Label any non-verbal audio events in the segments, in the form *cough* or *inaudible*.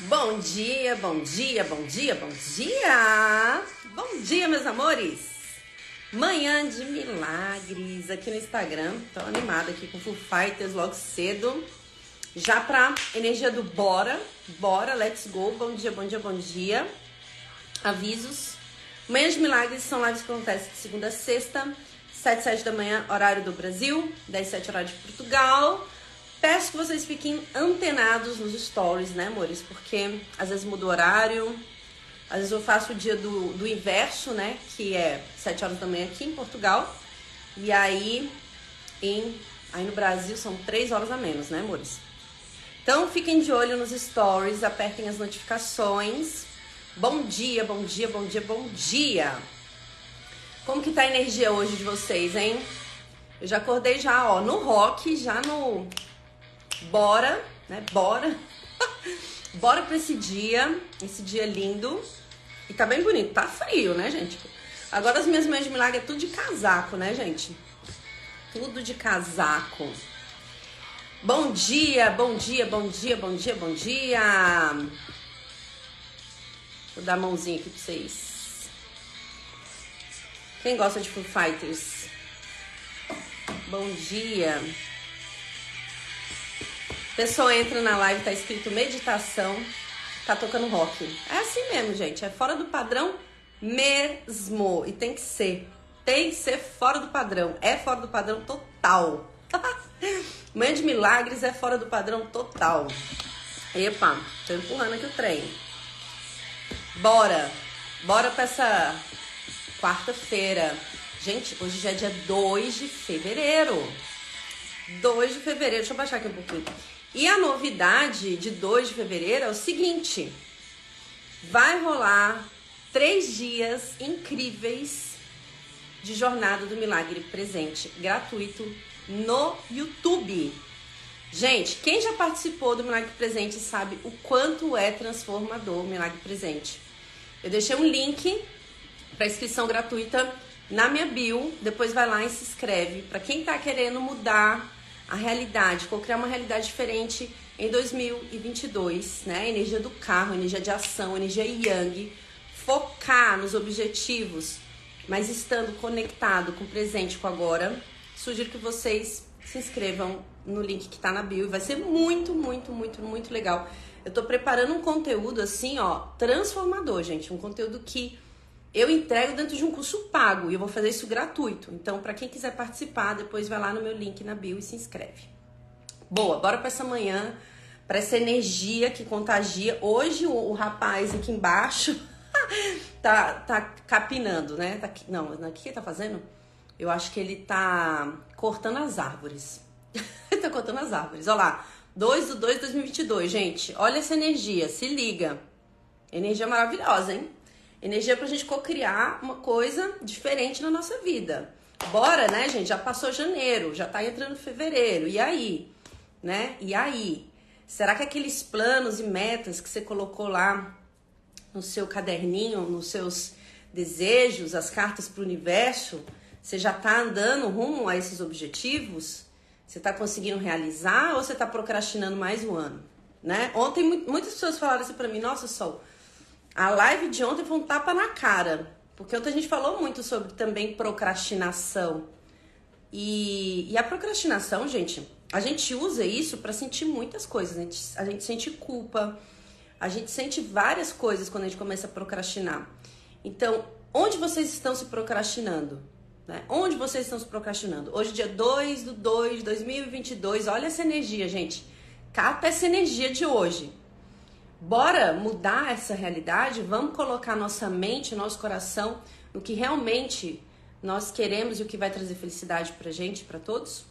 Bom dia, bom dia, bom dia, bom dia! Bom dia, meus amores! Manhã de milagres aqui no Instagram. Tô animada aqui com Full Fighters logo cedo. Já pra energia do bora, bora, let's go. Bom dia, bom dia, bom dia. Avisos. Manhã de milagres são lives que acontecem de segunda a sexta, 7 7 da manhã, horário do Brasil, 10 7 horário de Portugal. Peço que vocês fiquem antenados nos stories, né, amores? Porque às vezes muda o horário. Às vezes eu faço o dia do, do inverso, né? Que é 7 horas da manhã aqui em Portugal. E aí, em, aí no Brasil são 3 horas a menos, né, amores? Então fiquem de olho nos stories, apertem as notificações. Bom dia, bom dia, bom dia, bom dia! Como que tá a energia hoje de vocês, hein? Eu já acordei já, ó, no rock, já no bora, né? Bora. *laughs* bora pra esse dia, esse dia lindo. E tá bem bonito, tá frio, né, gente? Agora as minhas mães de milagre é tudo de casaco, né, gente? Tudo de casaco. Bom dia, bom dia, bom dia, bom dia, bom dia. Vou dar a mãozinha aqui pra vocês. Quem gosta de Foo Fighters? Bom dia. Pessoa entra na live, tá escrito meditação, tá tocando rock. É assim mesmo, gente. É fora do padrão mesmo. E tem que ser. Tem que ser fora do padrão. É fora do padrão total. *laughs* Manhã de milagres é fora do padrão total. Epa, tô empurrando aqui o trem. Bora. Bora pra essa quarta-feira. Gente, hoje já é dia 2 de fevereiro. 2 de fevereiro. Deixa eu baixar aqui um pouquinho. E a novidade de 2 de fevereiro é o seguinte: vai rolar três dias incríveis de Jornada do Milagre Presente, gratuito no YouTube. Gente, quem já participou do Milagre Presente sabe o quanto é transformador o Milagre Presente. Eu deixei um link para inscrição gratuita na minha bio, depois vai lá e se inscreve. Para quem está querendo mudar a realidade, co-criar uma realidade diferente em 2022, né? Energia do carro, energia de ação, energia yang, focar nos objetivos, mas estando conectado com o presente, com agora. Sugiro que vocês se inscrevam no link que tá na bio, vai ser muito, muito, muito, muito legal. Eu tô preparando um conteúdo assim, ó, transformador, gente, um conteúdo que eu entrego dentro de um curso pago e eu vou fazer isso gratuito. Então, para quem quiser participar, depois vai lá no meu link na bio e se inscreve. Boa, bora para essa manhã, para essa energia que contagia. Hoje o, o rapaz aqui embaixo *laughs* tá, tá capinando, né? Tá, não, o que ele tá fazendo? Eu acho que ele tá cortando as árvores. ele *laughs* tá cortando as árvores. Olha lá, 2 do 2 de 2022, gente. Olha essa energia, se liga. Energia maravilhosa, hein? Energia pra gente co-criar uma coisa diferente na nossa vida. Bora, né, gente? Já passou janeiro, já tá entrando fevereiro. E aí? Né? E aí? Será que aqueles planos e metas que você colocou lá no seu caderninho, nos seus desejos, as cartas para o universo, você já tá andando rumo a esses objetivos? Você tá conseguindo realizar ou você tá procrastinando mais um ano? Né? Ontem muitas pessoas falaram assim para mim: "Nossa, Sol, a live de ontem foi um tapa na cara, porque ontem a gente falou muito sobre também procrastinação. E, e a procrastinação, gente, a gente usa isso para sentir muitas coisas. A gente, a gente sente culpa, a gente sente várias coisas quando a gente começa a procrastinar. Então, onde vocês estão se procrastinando? Né? Onde vocês estão se procrastinando? Hoje, dia 2 do 2 de 2022, olha essa energia, gente. Cata essa energia de hoje. Bora mudar essa realidade? Vamos colocar nossa mente, nosso coração no que realmente nós queremos e o que vai trazer felicidade pra gente, para todos?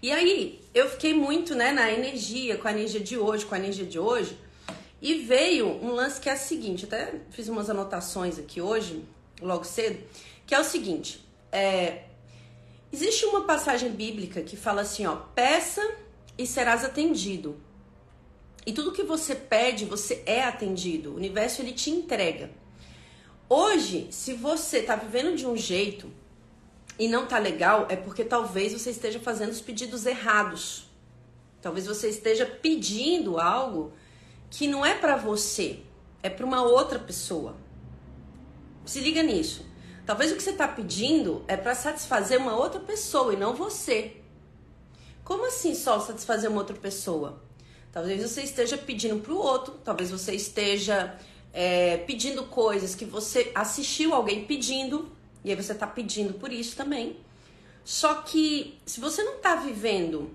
E aí, eu fiquei muito, né, na energia, com a energia de hoje, com a energia de hoje, e veio um lance que é o seguinte, até fiz umas anotações aqui hoje, logo cedo, que é o seguinte, é, existe uma passagem bíblica que fala assim, ó, peça e serás atendido. E tudo que você pede, você é atendido. O universo ele te entrega. Hoje, se você tá vivendo de um jeito e não tá legal, é porque talvez você esteja fazendo os pedidos errados. Talvez você esteja pedindo algo que não é para você, é para uma outra pessoa. Se liga nisso. Talvez o que você está pedindo é para satisfazer uma outra pessoa e não você. Como assim só satisfazer uma outra pessoa? Talvez você esteja pedindo para o outro, talvez você esteja é, pedindo coisas que você assistiu alguém pedindo e aí você está pedindo por isso também. Só que se você não está vivendo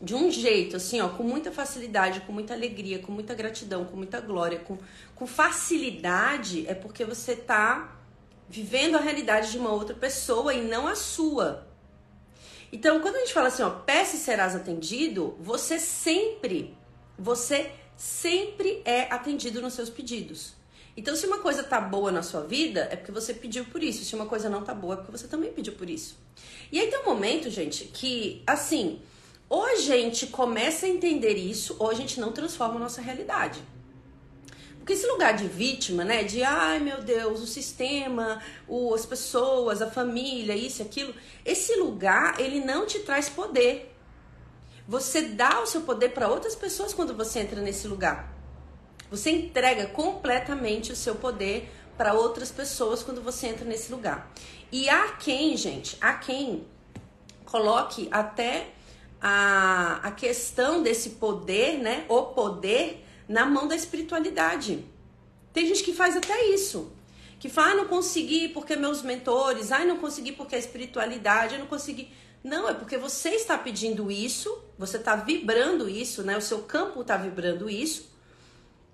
de um jeito, assim, ó, com muita facilidade, com muita alegria, com muita gratidão, com muita glória, com, com facilidade, é porque você tá vivendo a realidade de uma outra pessoa e não a sua. Então, quando a gente fala assim, ó, peça e serás atendido, você sempre, você sempre é atendido nos seus pedidos. Então, se uma coisa tá boa na sua vida, é porque você pediu por isso. Se uma coisa não tá boa, é porque você também pediu por isso. E aí tem um momento, gente, que, assim, ou a gente começa a entender isso, ou a gente não transforma a nossa realidade. Porque esse lugar de vítima, né? De ai meu Deus, o sistema, o, as pessoas, a família, isso aquilo. Esse lugar, ele não te traz poder. Você dá o seu poder para outras pessoas quando você entra nesse lugar. Você entrega completamente o seu poder para outras pessoas quando você entra nesse lugar. E há quem, gente, há quem coloque até a, a questão desse poder, né? O poder na mão da espiritualidade. Tem gente que faz até isso. Que fala, ah, não consegui porque meus mentores, ah, não consegui porque a espiritualidade, eu não consegui. Não, é porque você está pedindo isso, você está vibrando isso, né? O seu campo está vibrando isso.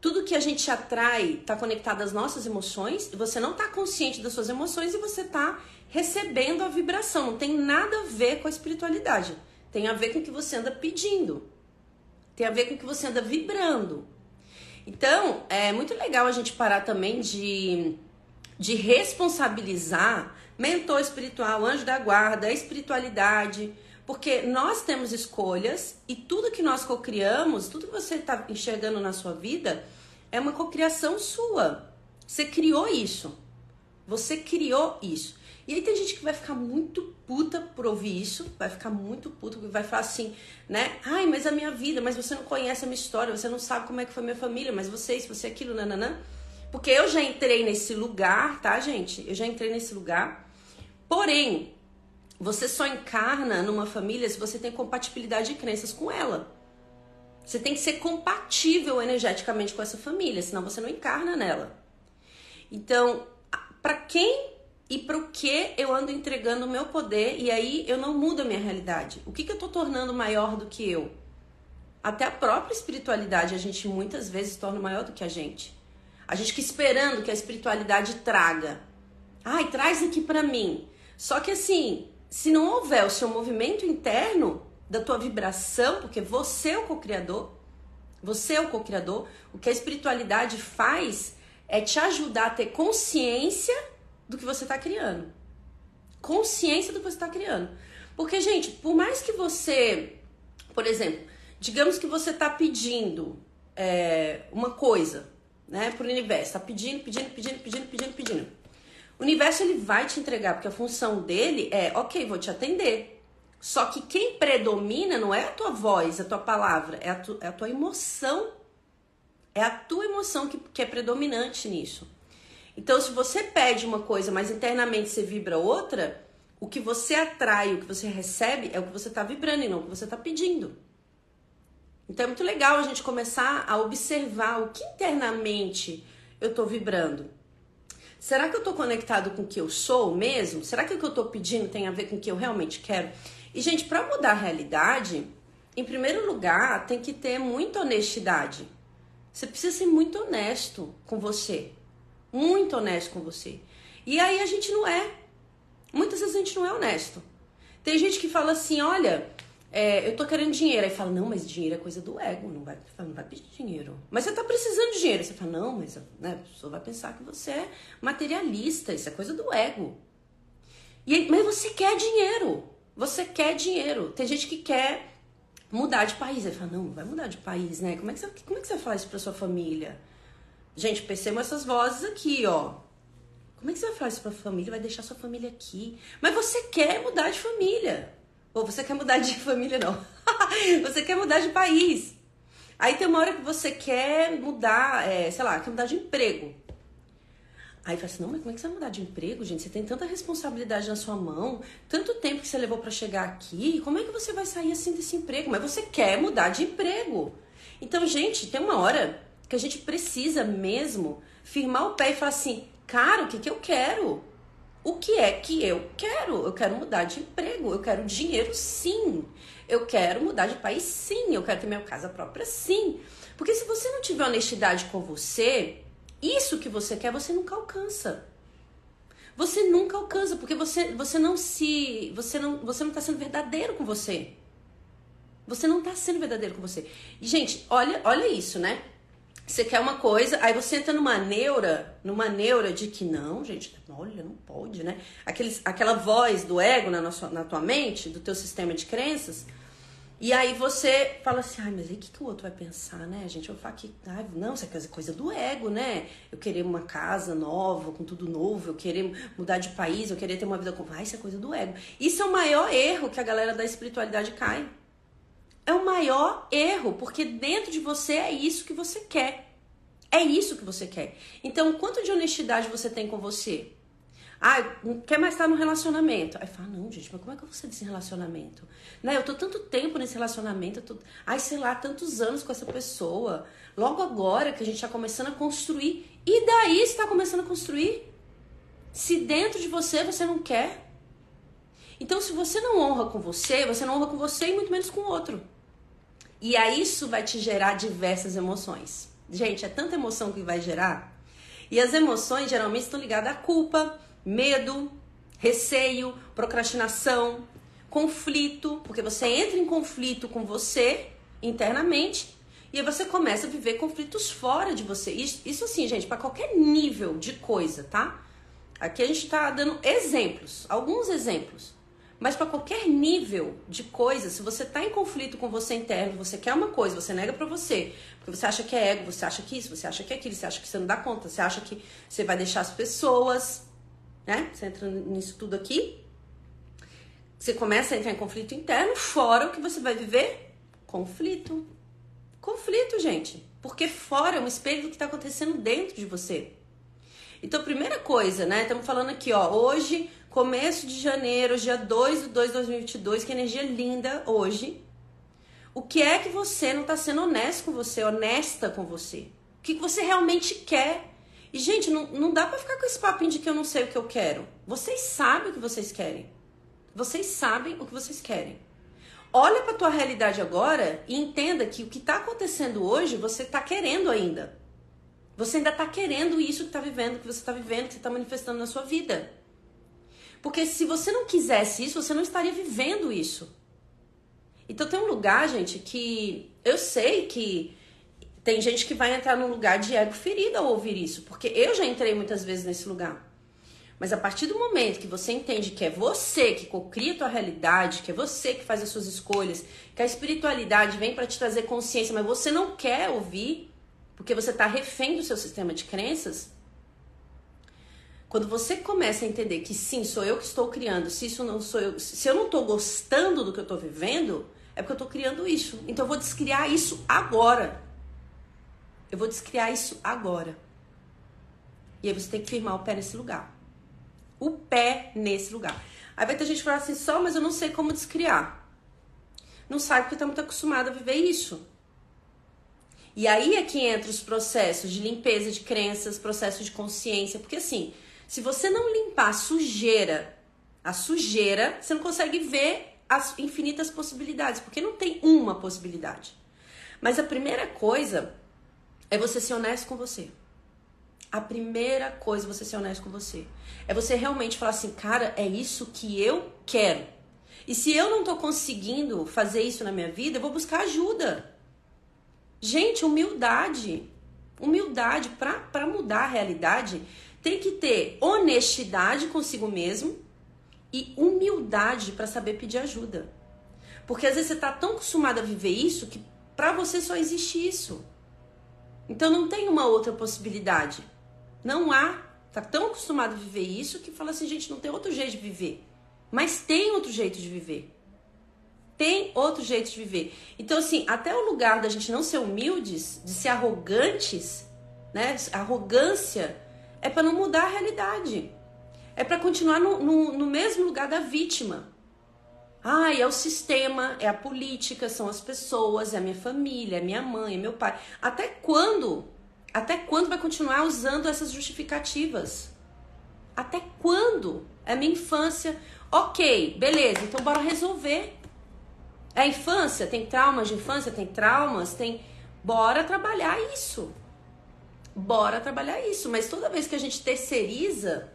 Tudo que a gente atrai está conectado às nossas emoções, você não está consciente das suas emoções e você está recebendo a vibração. Não tem nada a ver com a espiritualidade. Tem a ver com o que você anda pedindo. Tem a ver com o que você anda vibrando. Então, é muito legal a gente parar também de, de responsabilizar mentor espiritual, anjo da guarda, espiritualidade, porque nós temos escolhas e tudo que nós cocriamos, tudo que você está enxergando na sua vida, é uma cocriação sua. Você criou isso. Você criou isso. E aí tem gente que vai ficar muito puta por ouvir isso, vai ficar muito puta, vai falar assim, né? Ai, mas a minha vida, mas você não conhece a minha história, você não sabe como é que foi minha família, mas você isso, você aquilo, nananã. Porque eu já entrei nesse lugar, tá, gente? Eu já entrei nesse lugar. Porém, você só encarna numa família se você tem compatibilidade de crenças com ela. Você tem que ser compatível energeticamente com essa família, senão você não encarna nela. Então, para quem e para o que eu ando entregando o meu poder e aí eu não mudo a minha realidade. O que, que eu estou tornando maior do que eu? Até a própria espiritualidade a gente muitas vezes torna maior do que a gente. A gente fica esperando que a espiritualidade traga. Ai, traz aqui para mim. Só que assim, se não houver o seu movimento interno da tua vibração, porque você é o co-criador, você é o co-criador, o que a espiritualidade faz é te ajudar a ter consciência do que você está criando. Consciência do que você está criando. Porque, gente, por mais que você, por exemplo, digamos que você está pedindo é, uma coisa, né, para o universo, está pedindo, pedindo, pedindo, pedindo, pedindo, pedindo. O universo ele vai te entregar, porque a função dele é, ok, vou te atender. Só que quem predomina não é a tua voz, a tua palavra, é a, tu, é a tua emoção. É a tua emoção que, que é predominante nisso. Então, se você pede uma coisa, mas internamente você vibra outra, o que você atrai, o que você recebe, é o que você está vibrando e não o que você está pedindo. Então é muito legal a gente começar a observar o que internamente eu estou vibrando. Será que eu estou conectado com o que eu sou mesmo? Será que o que eu estou pedindo tem a ver com o que eu realmente quero? E, gente, para mudar a realidade, em primeiro lugar, tem que ter muita honestidade. Você precisa ser muito honesto com você muito honesto com você. E aí a gente não é. Muitas vezes a gente não é honesto. Tem gente que fala assim, olha, é, eu tô querendo dinheiro. Aí fala, não, mas dinheiro é coisa do ego, não vai, não vai pedir dinheiro. Mas você tá precisando de dinheiro. Você fala, não, mas né, a pessoa vai pensar que você é materialista, isso é coisa do ego. E aí, mas você quer dinheiro. Você quer dinheiro. Tem gente que quer mudar de país. Aí fala, não, não vai mudar de país, né? Como é que você, como é que você vai falar isso pra sua família? Gente, percebam essas vozes aqui, ó. Como é que você vai falar isso pra família? Vai deixar sua família aqui. Mas você quer mudar de família. Ou você quer mudar de *laughs* família, não. *laughs* você quer mudar de país. Aí tem uma hora que você quer mudar, é, sei lá, quer mudar de emprego. Aí fala assim, não, mas como é que você vai mudar de emprego, gente? Você tem tanta responsabilidade na sua mão, tanto tempo que você levou para chegar aqui, como é que você vai sair assim desse emprego? Mas você quer mudar de emprego. Então, gente, tem uma hora que a gente precisa mesmo firmar o pé e falar assim, cara, o que, que eu quero? O que é que eu quero? Eu quero mudar de emprego, eu quero dinheiro sim. Eu quero mudar de país sim, eu quero ter minha casa própria sim. Porque se você não tiver honestidade com você, isso que você quer, você nunca alcança. Você nunca alcança, porque você, você não se. Você não, você não tá sendo verdadeiro com você. Você não tá sendo verdadeiro com você. Gente, olha, olha isso, né? Você quer uma coisa, aí você entra numa neura, numa neura de que não, gente, olha, não pode, né? Aqueles, aquela voz do ego na, nossa, na tua mente, do teu sistema de crenças, e aí você fala assim, ai, mas aí o que, que o outro vai pensar, né, gente? Eu falo que, ai, não, isso é coisa do ego, né? Eu querer uma casa nova, com tudo novo, eu querer mudar de país, eu querer ter uma vida com. Ai, isso é coisa do ego. Isso é o maior erro que a galera da espiritualidade cai. É o maior erro, porque dentro de você é isso que você quer. É isso que você quer. Então, quanto de honestidade você tem com você? Ah, quer mais estar no relacionamento. Aí fala, não, gente, mas como é que eu vou sair desse relacionamento? Né? Eu tô tanto tempo nesse relacionamento, tô, ai, sei lá, tantos anos com essa pessoa. Logo agora que a gente tá começando a construir. E daí você tá começando a construir? Se dentro de você você não quer. Então, se você não honra com você, você não honra com você e muito menos com o outro. E aí isso vai te gerar diversas emoções. Gente, é tanta emoção que vai gerar. E as emoções geralmente estão ligadas à culpa, medo, receio, procrastinação, conflito, porque você entra em conflito com você internamente e aí você começa a viver conflitos fora de você. Isso, isso assim, gente, para qualquer nível de coisa, tá? Aqui a gente tá dando exemplos, alguns exemplos. Mas para qualquer nível de coisa, se você tá em conflito com você interno, você quer uma coisa, você nega para você, porque você acha que é ego, você acha que isso, você acha que é aquilo, você acha que você não dá conta, você acha que você vai deixar as pessoas né? Você entra nisso tudo aqui. Você começa a entrar em conflito interno, fora o que você vai viver? Conflito. Conflito, gente. Porque fora é um espelho do que está acontecendo dentro de você. Então, primeira coisa, né? Estamos falando aqui, ó. Hoje, começo de janeiro, dia 2 de 2 de 2022, que energia linda hoje. O que é que você não está sendo honesto com você, honesta com você? O que você realmente quer? E, gente, não, não dá pra ficar com esse papinho de que eu não sei o que eu quero. Vocês sabem o que vocês querem. Vocês sabem o que vocês querem. Olha pra tua realidade agora e entenda que o que tá acontecendo hoje, você tá querendo ainda. Você ainda tá querendo isso que tá vivendo, que você tá vivendo, que você tá manifestando na sua vida. Porque se você não quisesse isso, você não estaria vivendo isso. Então tem um lugar, gente, que eu sei que tem gente que vai entrar num lugar de ego ferido ao ouvir isso, porque eu já entrei muitas vezes nesse lugar. Mas a partir do momento que você entende que é você que cocria a tua realidade, que é você que faz as suas escolhas, que a espiritualidade vem para te trazer consciência, mas você não quer ouvir, porque você está refém do seu sistema de crenças, quando você começa a entender que sim, sou eu que estou criando, se isso não sou eu, se eu não estou gostando do que eu estou vivendo, é porque eu estou criando isso. Então eu vou descriar isso agora. Eu vou descriar isso agora. E aí você tem que firmar o pé nesse lugar. O pé nesse lugar. Aí vai ter gente que fala assim, só, mas eu não sei como descriar. Não sabe porque está muito acostumado a viver isso. E aí é que entra os processos de limpeza de crenças, processos de consciência. Porque assim, se você não limpar a sujeira, a sujeira, você não consegue ver as infinitas possibilidades. Porque não tem uma possibilidade. Mas a primeira coisa é você ser honesto com você. A primeira coisa é você ser honesto com você. É você realmente falar assim, cara, é isso que eu quero. E se eu não tô conseguindo fazer isso na minha vida, eu vou buscar ajuda. Gente, humildade. Humildade para mudar a realidade tem que ter honestidade consigo mesmo e humildade para saber pedir ajuda. Porque às vezes você tá tão acostumado a viver isso que para você só existe isso. Então não tem uma outra possibilidade. Não há. Tá tão acostumado a viver isso que fala assim, gente, não tem outro jeito de viver. Mas tem outro jeito de viver. Tem outro jeito de viver. Então, assim, até o lugar da gente não ser humildes, de ser arrogantes, né? Arrogância é para não mudar a realidade. É para continuar no, no, no mesmo lugar da vítima. Ah, é o sistema, é a política, são as pessoas, é a minha família, é minha mãe, é meu pai. Até quando? Até quando vai continuar usando essas justificativas? Até quando? É minha infância. Ok, beleza, então bora resolver. É a infância, tem traumas de infância, tem traumas, tem. Bora trabalhar isso. Bora trabalhar isso. Mas toda vez que a gente terceiriza,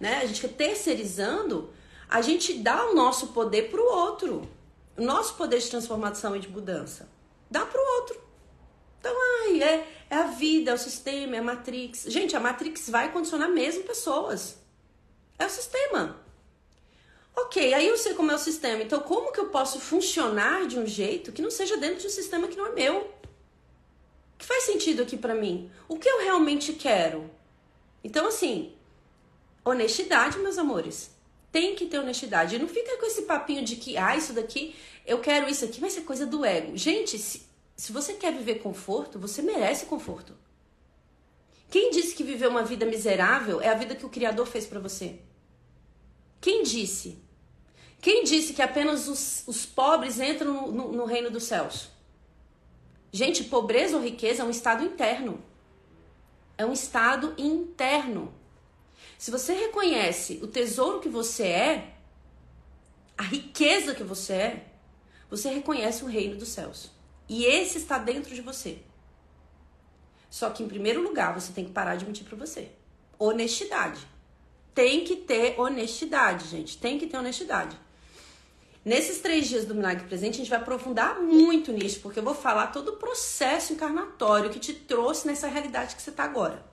né? A gente fica terceirizando, a gente dá o nosso poder para o outro. O nosso poder de transformação e de mudança. Dá para o outro. Então, ai, é, é a vida, é o sistema, é a Matrix. Gente, a Matrix vai condicionar mesmo pessoas. É o sistema. Ok, aí eu sei como é o sistema. Então, como que eu posso funcionar de um jeito que não seja dentro de um sistema que não é meu? Que faz sentido aqui para mim? O que eu realmente quero? Então, assim, honestidade, meus amores. Tem que ter honestidade. Não fica com esse papinho de que, ah, isso daqui, eu quero isso aqui, vai ser coisa do ego. Gente, se, se você quer viver conforto, você merece conforto. Quem disse que viver uma vida miserável é a vida que o Criador fez para você? Quem disse? Quem disse que apenas os, os pobres entram no, no, no reino dos céus? Gente, pobreza ou riqueza é um estado interno. É um estado interno. Se você reconhece o tesouro que você é, a riqueza que você é, você reconhece o reino dos céus. E esse está dentro de você. Só que em primeiro lugar, você tem que parar de mentir para você. Honestidade. Tem que ter honestidade, gente. Tem que ter honestidade. Nesses três dias do Milagre Presente, a gente vai aprofundar muito nisso, porque eu vou falar todo o processo encarnatório que te trouxe nessa realidade que você está agora.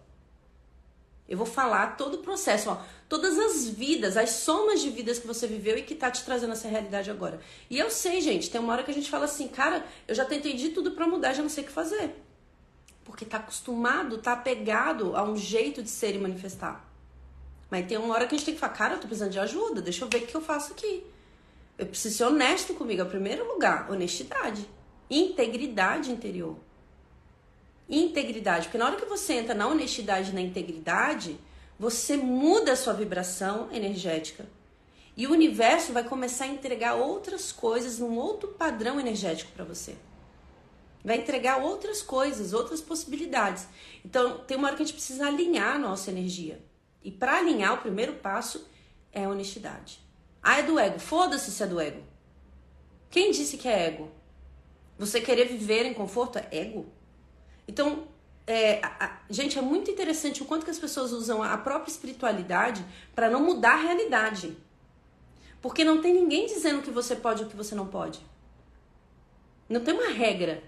Eu vou falar todo o processo, ó, todas as vidas, as somas de vidas que você viveu e que tá te trazendo essa realidade agora. E eu sei, gente, tem uma hora que a gente fala assim, cara, eu já tentei de tudo para mudar, já não sei o que fazer. Porque tá acostumado, tá apegado a um jeito de ser e manifestar. Mas tem uma hora que a gente tem que falar, cara, eu tô precisando de ajuda, deixa eu ver o que eu faço aqui. Eu preciso ser honesto comigo, é o primeiro lugar, honestidade, integridade interior integridade. Porque na hora que você entra na honestidade e na integridade, você muda a sua vibração energética. E o universo vai começar a entregar outras coisas num outro padrão energético para você. Vai entregar outras coisas, outras possibilidades. Então, tem uma hora que a gente precisa alinhar a nossa energia. E para alinhar, o primeiro passo é honestidade. Ah, é do ego. Foda-se se é do ego. Quem disse que é ego? Você querer viver em conforto é ego? Então, é, a, a, gente, é muito interessante o quanto que as pessoas usam a própria espiritualidade para não mudar a realidade. Porque não tem ninguém dizendo que você pode ou que você não pode. Não tem uma regra.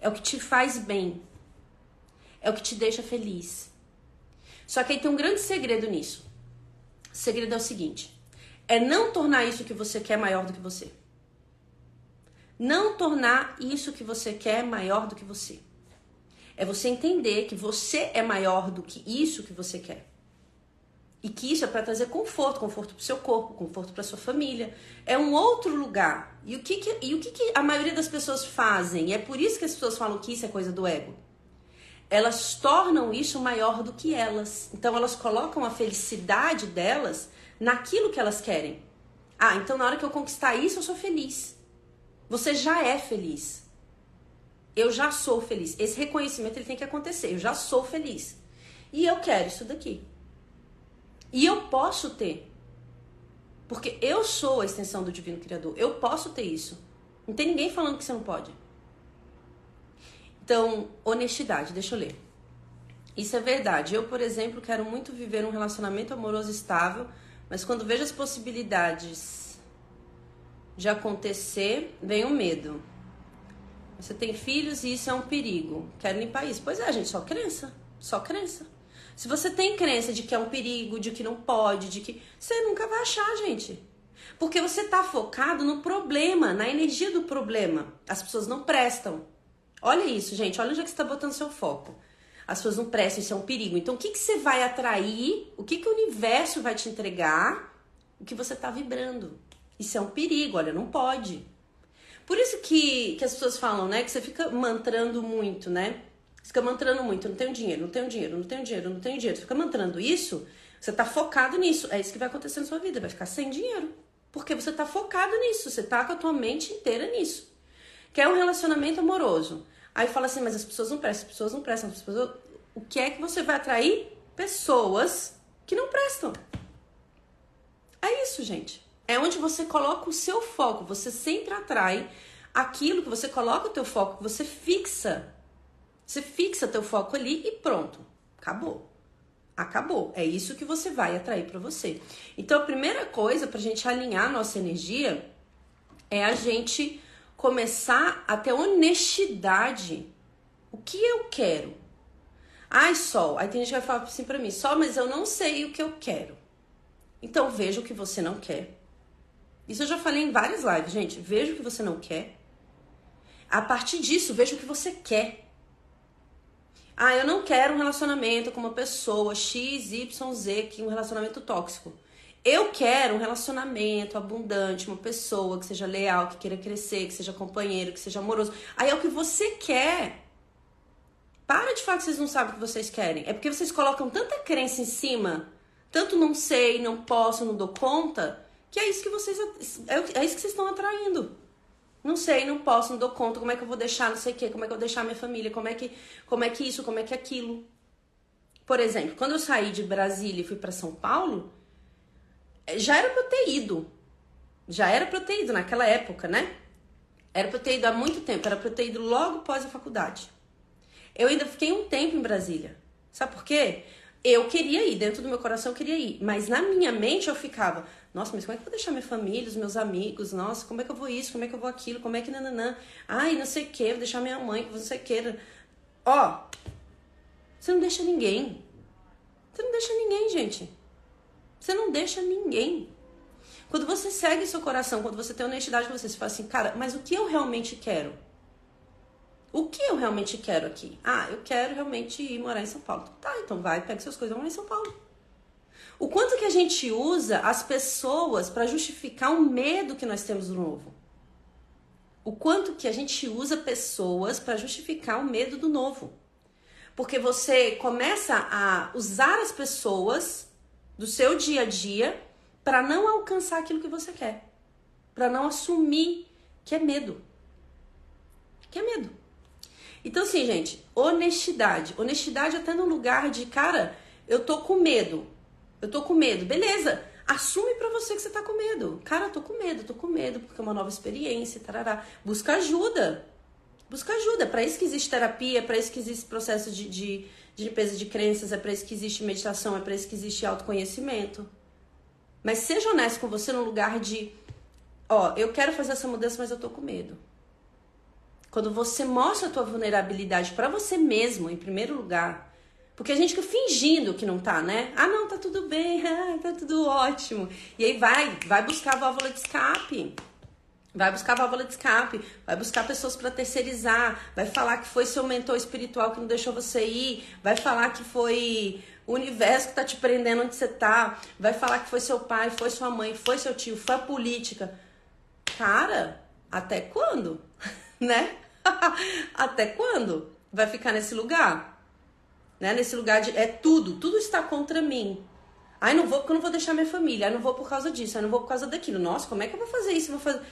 É o que te faz bem. É o que te deixa feliz. Só que aí tem um grande segredo nisso. O segredo é o seguinte: é não tornar isso que você quer maior do que você. Não tornar isso que você quer maior do que você. É você entender que você é maior do que isso que você quer. E que isso é para trazer conforto, conforto para o seu corpo, conforto para sua família. É um outro lugar. E o que, que e o que, que a maioria das pessoas fazem? E é por isso que as pessoas falam que isso é coisa do ego. Elas tornam isso maior do que elas. Então elas colocam a felicidade delas naquilo que elas querem. Ah, então na hora que eu conquistar isso, eu sou feliz. Você já é feliz eu já sou feliz. Esse reconhecimento ele tem que acontecer. Eu já sou feliz. E eu quero isso daqui. E eu posso ter. Porque eu sou a extensão do Divino Criador. Eu posso ter isso. Não tem ninguém falando que você não pode. Então, honestidade, deixa eu ler. Isso é verdade. Eu, por exemplo, quero muito viver um relacionamento amoroso estável, mas quando vejo as possibilidades de acontecer, vem o medo. Você tem filhos e isso é um perigo. Quero limpar isso. Pois é, gente, só crença. Só crença. Se você tem crença de que é um perigo, de que não pode, de que. Você nunca vai achar, gente. Porque você tá focado no problema, na energia do problema. As pessoas não prestam. Olha isso, gente. Olha onde é que você tá botando seu foco. As pessoas não prestam, isso é um perigo. Então, o que, que você vai atrair? O que, que o universo vai te entregar? O que você tá vibrando. Isso é um perigo, olha, não pode. Por isso que, que as pessoas falam, né? Que você fica mantrando muito, né? Fica mantrando muito, não tenho dinheiro, não tenho dinheiro, não tenho dinheiro, não tenho dinheiro. Você fica mantrando isso, você tá focado nisso. É isso que vai acontecer na sua vida, vai ficar sem dinheiro. Porque você tá focado nisso, você tá com a tua mente inteira nisso. Quer um relacionamento amoroso. Aí fala assim, mas as pessoas não prestam, as pessoas não prestam, as pessoas... O que é que você vai atrair? Pessoas que não prestam. É isso, gente. É onde você coloca o seu foco. Você sempre atrai aquilo que você coloca o teu foco, você fixa. Você fixa teu foco ali e pronto. Acabou. Acabou. É isso que você vai atrair para você. Então, a primeira coisa pra gente alinhar nossa energia é a gente começar a ter honestidade. O que eu quero? Ai, Sol. Aí tem gente que vai falar assim pra mim: Sol, mas eu não sei o que eu quero. Então, veja o que você não quer. Isso eu já falei em várias lives, gente. Veja o que você não quer. A partir disso, veja o que você quer. Ah, eu não quero um relacionamento com uma pessoa X, Y, Z, que um relacionamento tóxico. Eu quero um relacionamento abundante, uma pessoa que seja leal, que queira crescer, que seja companheiro, que seja amoroso. Aí é o que você quer. Para de falar que vocês não sabem o que vocês querem. É porque vocês colocam tanta crença em cima, tanto não sei, não posso, não dou conta, que é isso que vocês é, é isso que vocês estão atraindo. Não sei, não posso, não dou conta, como é que eu vou deixar, não sei o quê, como é que eu vou deixar minha família, como é que, como é que isso, como é que aquilo. Por exemplo, quando eu saí de Brasília e fui para São Paulo, já era para eu ter ido. Já era para eu ter ido naquela época, né? Era para eu ter ido há muito tempo, era para eu ter ido logo após a faculdade. Eu ainda fiquei um tempo em Brasília. Sabe por quê? Eu queria ir, dentro do meu coração eu queria ir, mas na minha mente eu ficava, nossa, mas como é que eu vou deixar minha família, os meus amigos? Nossa, como é que eu vou isso? Como é que eu vou aquilo? Como é que nananã? Ai, não sei o que, vou deixar minha mãe, que você queira. Ó, você não deixa ninguém. Você não deixa ninguém, gente. Você não deixa ninguém. Quando você segue seu coração, quando você tem honestidade com você, você fala assim, cara, mas o que eu realmente quero? O que eu realmente quero aqui? Ah, eu quero realmente ir morar em São Paulo. Tá, então vai, pega suas coisas e vai morar em São Paulo. O quanto que a gente usa as pessoas para justificar o medo que nós temos do novo. O quanto que a gente usa pessoas para justificar o medo do novo. Porque você começa a usar as pessoas do seu dia a dia para não alcançar aquilo que você quer. Para não assumir que é medo. Que é medo. Então, assim, gente, honestidade. Honestidade até no lugar de, cara, eu tô com medo. Eu tô com medo. Beleza. Assume pra você que você tá com medo. Cara, eu tô com medo, tô com medo, porque é uma nova experiência, tarará. Busca ajuda. Busca ajuda. Para isso que existe terapia, para isso que existe processo de, de, de limpeza de crenças, é para isso que existe meditação, é para isso que existe autoconhecimento. Mas seja honesto com você no lugar de, ó, eu quero fazer essa mudança, mas eu tô com medo. Quando você mostra a tua vulnerabilidade para você mesmo, em primeiro lugar, porque a gente fica fingindo que não tá, né? Ah, não, tá tudo bem, *laughs* ah, tá tudo ótimo. E aí vai, vai buscar a válvula de escape. Vai buscar válvula de escape, vai buscar pessoas para terceirizar, vai falar que foi seu mentor espiritual que não deixou você ir, vai falar que foi o universo que tá te prendendo onde você tá, vai falar que foi seu pai, foi sua mãe, foi seu tio, foi a política. Cara, até quando? *laughs* né? *laughs* até quando vai ficar nesse lugar? né? Nesse lugar de é tudo, tudo está contra mim. Ai, não vou porque eu não vou deixar minha família. Ai, não vou por causa disso. Ai, não vou por causa daquilo. Nossa, como é que eu vou fazer isso? Eu vou fazer...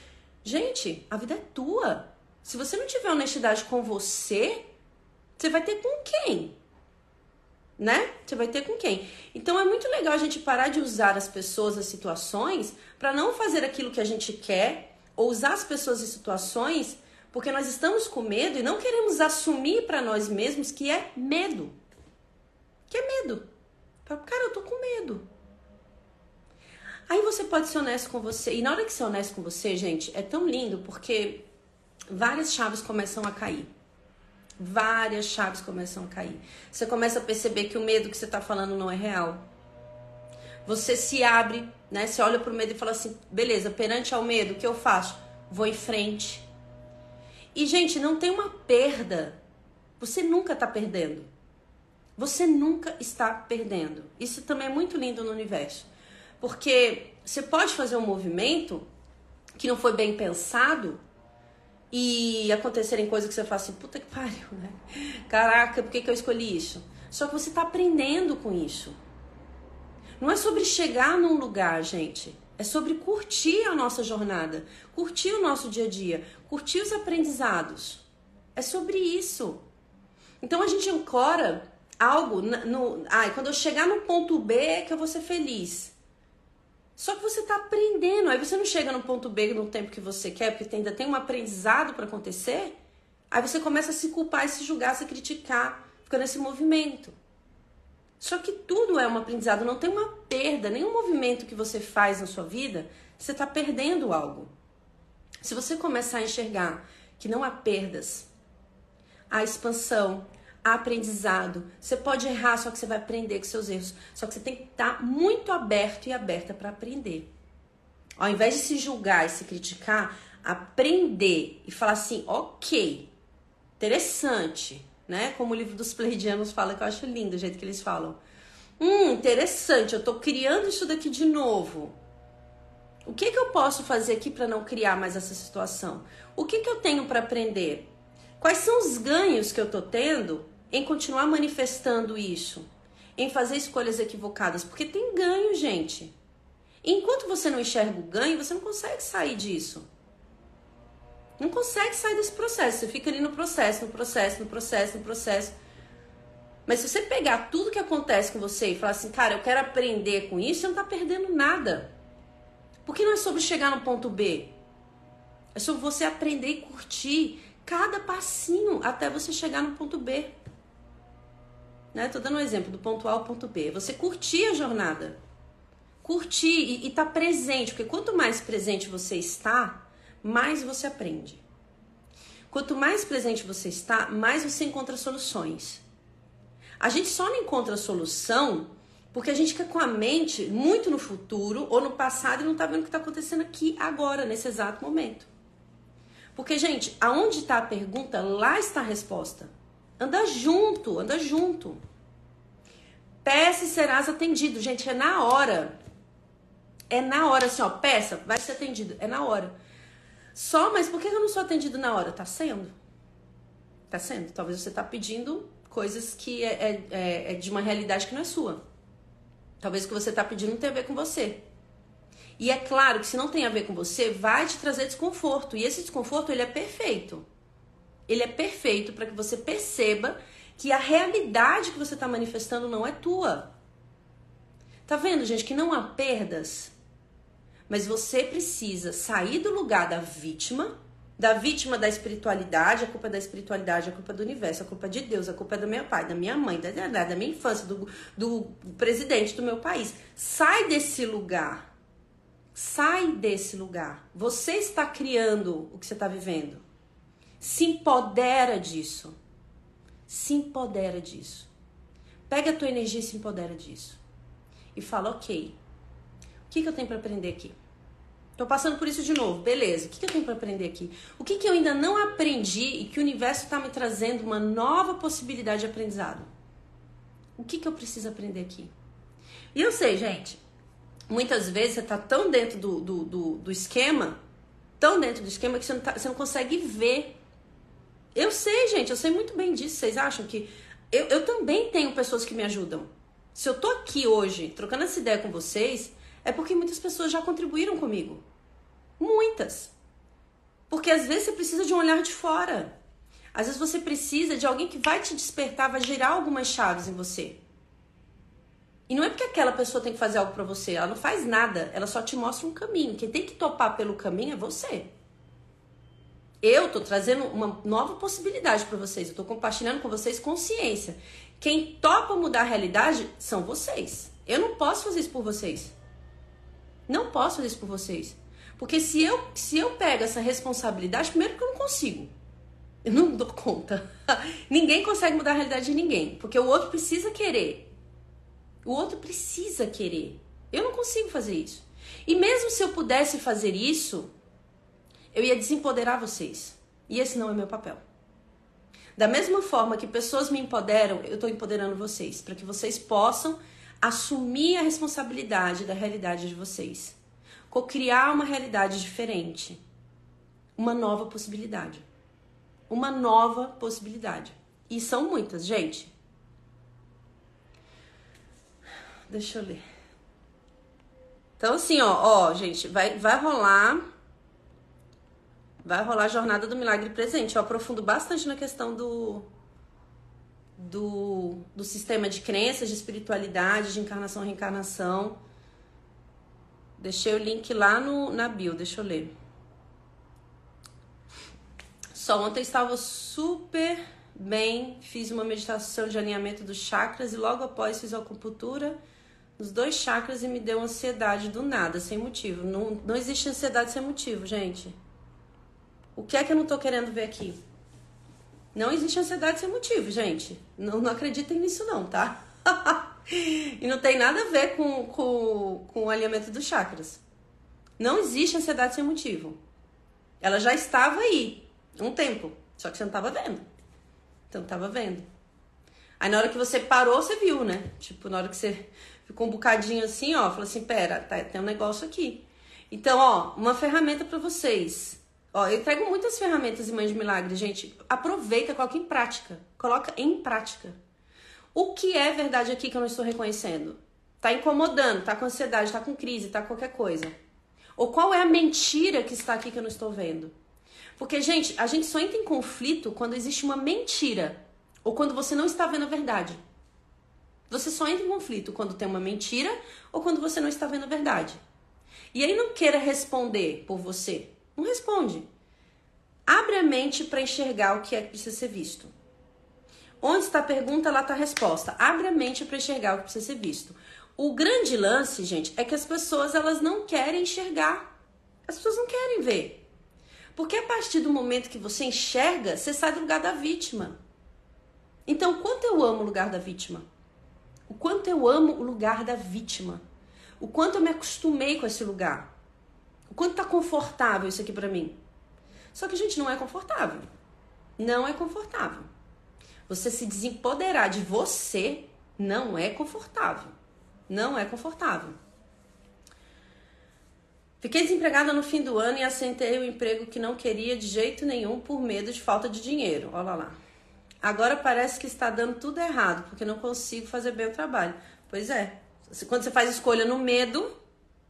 Gente, a vida é tua. Se você não tiver honestidade com você, você vai ter com quem? Né? Você vai ter com quem? Então é muito legal a gente parar de usar as pessoas, as situações, para não fazer aquilo que a gente quer, ou usar as pessoas e situações porque nós estamos com medo e não queremos assumir para nós mesmos que é medo que é medo. Cara, eu tô com medo. Aí você pode ser honesto com você. E na hora que é honesto com você, gente, é tão lindo porque várias chaves começam a cair. Várias chaves começam a cair. Você começa a perceber que o medo que você tá falando não é real. Você se abre, né? Você olha pro medo e fala assim: beleza, perante ao medo, o que eu faço? Vou em frente. E, gente, não tem uma perda. Você nunca tá perdendo. Você nunca está perdendo. Isso também é muito lindo no universo. Porque você pode fazer um movimento que não foi bem pensado e acontecerem coisas que você fala assim, puta que pariu, né? Caraca, por que, que eu escolhi isso? Só que você está aprendendo com isso. Não é sobre chegar num lugar, gente. É sobre curtir a nossa jornada, curtir o nosso dia a dia, curtir os aprendizados. É sobre isso. Então a gente ancora algo no. Ai, quando eu chegar no ponto B é que eu vou ser feliz. Só que você está aprendendo. Aí você não chega no ponto B no tempo que você quer, porque ainda tem um aprendizado para acontecer. Aí você começa a se culpar e se julgar, se criticar, fica nesse movimento. Só que tudo é um aprendizado, não tem uma perda, nenhum movimento que você faz na sua vida, você está perdendo algo. Se você começar a enxergar que não há perdas, há expansão, aprendizado, você pode errar, só que você vai aprender com seus erros. Só que você tem que estar muito aberto e aberta para aprender. Ao invés de se julgar e se criticar, aprender e falar assim, ok, interessante, né? Como o livro dos Pleidianos fala, que eu acho lindo o jeito que eles falam. Hum, interessante, eu tô criando isso daqui de novo. O que, que eu posso fazer aqui para não criar mais essa situação? O que, que eu tenho para aprender? Quais são os ganhos que eu tô tendo em continuar manifestando isso? Em fazer escolhas equivocadas? Porque tem ganho, gente. Enquanto você não enxerga o ganho, você não consegue sair disso. Não consegue sair desse processo. Você fica ali no processo, no processo, no processo, no processo. Mas se você pegar tudo que acontece com você e falar assim, cara, eu quero aprender com isso, você não tá perdendo nada. Porque não é sobre chegar no ponto B. É sobre você aprender e curtir cada passinho até você chegar no ponto B. Né? Tô dando um exemplo do ponto A ao ponto B. Você curtir a jornada. Curtir e estar tá presente. Porque quanto mais presente você está, mais você aprende. Quanto mais presente você está, mais você encontra soluções. A gente só não encontra solução porque a gente fica com a mente muito no futuro ou no passado e não está vendo o que está acontecendo aqui agora, nesse exato momento. Porque, gente, aonde está a pergunta, lá está a resposta. Anda junto, anda junto. Peça e serás atendido. Gente, é na hora. É na hora, assim, ó, peça, vai ser atendido. É na hora. Só, mas por que eu não sou atendido na hora? Tá sendo. Tá sendo. Talvez você tá pedindo coisas que é, é, é, é de uma realidade que não é sua. Talvez o que você tá pedindo não tenha a ver com você. E é claro que se não tem a ver com você, vai te trazer desconforto. E esse desconforto, ele é perfeito. Ele é perfeito para que você perceba que a realidade que você está manifestando não é tua. Tá vendo, gente, que não há perdas mas você precisa sair do lugar da vítima, da vítima da espiritualidade, a culpa é da espiritualidade, a culpa do universo, a culpa de Deus, a culpa é do meu pai, da minha mãe, da, da, da minha infância, do, do presidente do meu país. Sai desse lugar. Sai desse lugar. Você está criando o que você está vivendo. Se empodera disso. Se empodera disso. Pega a tua energia e se empodera disso. E fala, ok, o que, que eu tenho para aprender aqui? Tô passando por isso de novo, beleza. O que, que eu tenho para aprender aqui? O que, que eu ainda não aprendi e que o universo está me trazendo uma nova possibilidade de aprendizado? O que, que eu preciso aprender aqui? E eu sei, gente, muitas vezes você tá tão dentro do, do, do, do esquema, tão dentro do esquema que você não, tá, você não consegue ver. Eu sei, gente, eu sei muito bem disso. Vocês acham que. Eu, eu também tenho pessoas que me ajudam. Se eu tô aqui hoje trocando essa ideia com vocês, é porque muitas pessoas já contribuíram comigo. Muitas. Porque às vezes você precisa de um olhar de fora. Às vezes você precisa de alguém que vai te despertar, vai girar algumas chaves em você. E não é porque aquela pessoa tem que fazer algo para você, ela não faz nada, ela só te mostra um caminho. Quem tem que topar pelo caminho é você. Eu tô trazendo uma nova possibilidade para vocês, eu tô compartilhando com vocês consciência. Quem topa mudar a realidade são vocês. Eu não posso fazer isso por vocês. Não posso fazer isso por vocês. Porque se eu, se eu pego essa responsabilidade, primeiro que eu não consigo. Eu não dou conta. *laughs* ninguém consegue mudar a realidade de ninguém. Porque o outro precisa querer. O outro precisa querer. Eu não consigo fazer isso. E mesmo se eu pudesse fazer isso, eu ia desempoderar vocês. E esse não é meu papel. Da mesma forma que pessoas me empoderam, eu estou empoderando vocês, para que vocês possam assumir a responsabilidade da realidade de vocês. Cocriar uma realidade diferente. uma nova possibilidade. Uma nova possibilidade. E são muitas, gente. Deixa eu ler. Então, assim, ó, ó, gente, vai, vai rolar. Vai rolar a jornada do milagre presente. Eu aprofundo bastante na questão do, do, do sistema de crenças, de espiritualidade, de encarnação, reencarnação. Deixei o link lá no, na bio, deixa eu ler. Só ontem estava super bem, fiz uma meditação de alinhamento dos chakras e logo após fiz a acupuntura nos dois chakras e me deu ansiedade do nada, sem motivo. Não, não existe ansiedade sem motivo, gente. O que é que eu não tô querendo ver aqui? Não existe ansiedade sem motivo, gente. Não, não acreditem nisso não, tá? *laughs* e não tem nada a ver com, com, com o alinhamento dos chakras. Não existe ansiedade sem motivo. Ela já estava aí um tempo, só que você não estava vendo. Não estava vendo. Aí na hora que você parou, você viu, né? Tipo, na hora que você ficou um bocadinho assim, ó, falou assim, pera, tá, tem um negócio aqui. Então, ó, uma ferramenta para vocês. Ó, eu entrego muitas ferramentas em Mães de Milagre, gente. Aproveita, coloca em prática. Coloca em prática. O que é verdade aqui que eu não estou reconhecendo? Tá incomodando, tá com ansiedade, tá com crise, tá qualquer coisa. Ou qual é a mentira que está aqui que eu não estou vendo? Porque, gente, a gente só entra em conflito quando existe uma mentira. Ou quando você não está vendo a verdade. Você só entra em conflito quando tem uma mentira ou quando você não está vendo a verdade. E aí não queira responder por você. Não responde. Abre a mente para enxergar o que é que precisa ser visto. Onde está a pergunta, lá está a resposta. Abre a mente para enxergar o que precisa ser visto. O grande lance, gente, é que as pessoas elas não querem enxergar. As pessoas não querem ver. Porque a partir do momento que você enxerga, você sai do lugar da vítima. Então, quanto eu amo o lugar da vítima? O quanto eu amo o lugar da vítima? O quanto eu me acostumei com esse lugar? Quanto tá confortável isso aqui para mim? Só que, gente, não é confortável. Não é confortável. Você se desempoderar de você não é confortável. Não é confortável. Fiquei desempregada no fim do ano e aceitei o emprego que não queria de jeito nenhum por medo de falta de dinheiro. Olha lá. Agora parece que está dando tudo errado, porque não consigo fazer bem o trabalho. Pois é. Quando você faz escolha no medo,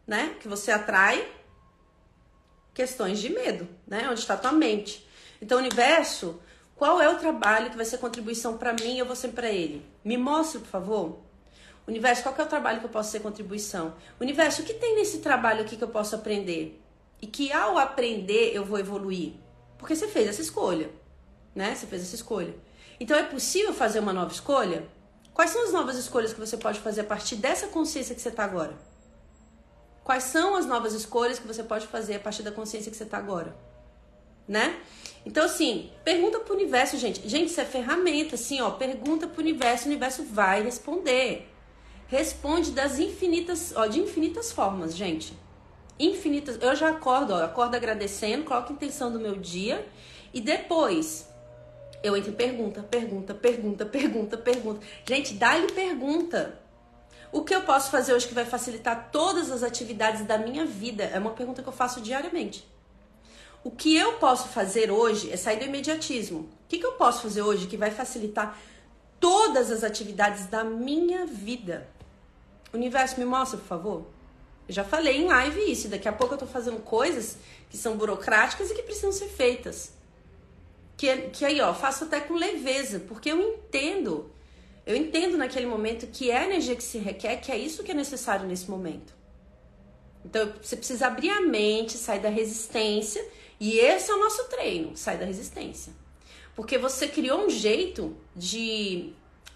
né? Que você atrai questões de medo, né? Onde está tua mente. Então, universo, qual é o trabalho que vai ser contribuição para mim e eu vou ser para ele? Me mostre, por favor. Universo, qual é o trabalho que eu posso ser contribuição? Universo, o que tem nesse trabalho aqui que eu posso aprender? E que ao aprender eu vou evoluir? Porque você fez essa escolha, né? Você fez essa escolha. Então é possível fazer uma nova escolha? Quais são as novas escolhas que você pode fazer a partir dessa consciência que você está agora? Quais são as novas escolhas que você pode fazer a partir da consciência que você está agora? Né? Então, assim, pergunta pro universo, gente. Gente, isso é ferramenta, assim, ó. Pergunta pro universo, o universo vai responder responde das infinitas, ó, de infinitas formas, gente. Infinitas. Eu já acordo, ó, acordo agradecendo, coloco a intenção do meu dia e depois eu entro pergunta, pergunta, pergunta, pergunta, pergunta. Gente, dá-lhe pergunta. O que eu posso fazer hoje que vai facilitar todas as atividades da minha vida? É uma pergunta que eu faço diariamente. O que eu posso fazer hoje é sair do imediatismo. O que, que eu posso fazer hoje que vai facilitar todas as atividades da minha vida? Universo, me mostra, por favor. Eu já falei em live isso. Daqui a pouco eu tô fazendo coisas que são burocráticas e que precisam ser feitas. Que, que aí, ó, faço até com leveza, porque eu entendo. Eu entendo naquele momento que é a energia que se requer, que é isso que é necessário nesse momento. Então você precisa abrir a mente, sair da resistência. E esse é o nosso treino, sair da resistência. Porque você criou um jeito de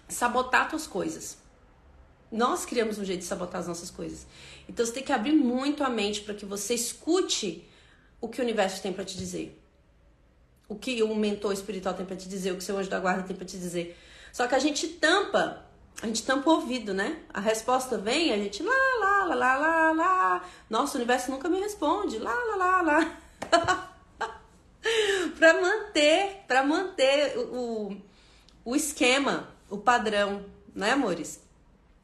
sabotar suas coisas. Nós criamos um jeito de sabotar as nossas coisas. Então você tem que abrir muito a mente para que você escute o que o universo tem para te dizer. O que o mentor espiritual tem para te dizer, o que seu anjo da guarda tem para te dizer. Só que a gente tampa, a gente tampa o ouvido, né? A resposta vem, a gente lá, lá, lá, lá, lá, lá. Nossa, o universo nunca me responde. Lá, lá, lá, lá. *laughs* para manter, para manter o, o esquema, o padrão, né, amores?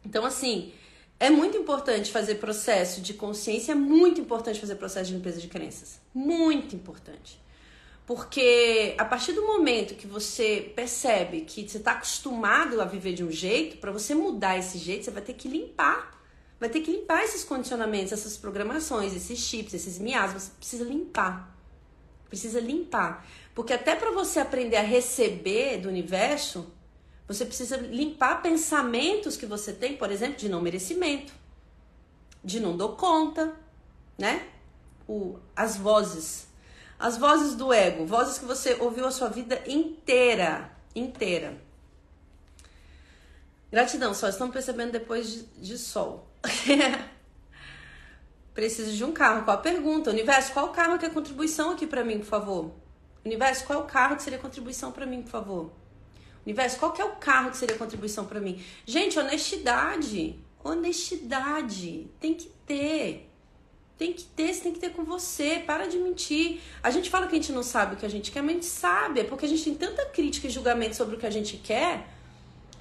Então, assim, é muito importante fazer processo de consciência, é muito importante fazer processo de limpeza de crenças. Muito importante. Porque a partir do momento que você percebe que você está acostumado a viver de um jeito, para você mudar esse jeito, você vai ter que limpar. Vai ter que limpar esses condicionamentos, essas programações, esses chips, esses miasmas. Você precisa limpar. Precisa limpar. Porque até para você aprender a receber do universo, você precisa limpar pensamentos que você tem, por exemplo, de não merecimento, de não dou conta, né? O, as vozes. As vozes do ego, vozes que você ouviu a sua vida inteira, inteira. Gratidão, só estão percebendo depois de, de sol. *laughs* Preciso de um carro. Qual a pergunta? Universo, qual carro que é contribuição aqui para mim, por favor? Universo, qual é o carro que seria contribuição para mim, por favor? Universo, qual que é o carro que seria contribuição para mim? Gente, honestidade. Honestidade. Tem que ter. Tem que ter, você tem que ter com você. Para de mentir. A gente fala que a gente não sabe o que a gente quer, mas a gente sabe. É porque a gente tem tanta crítica e julgamento sobre o que a gente quer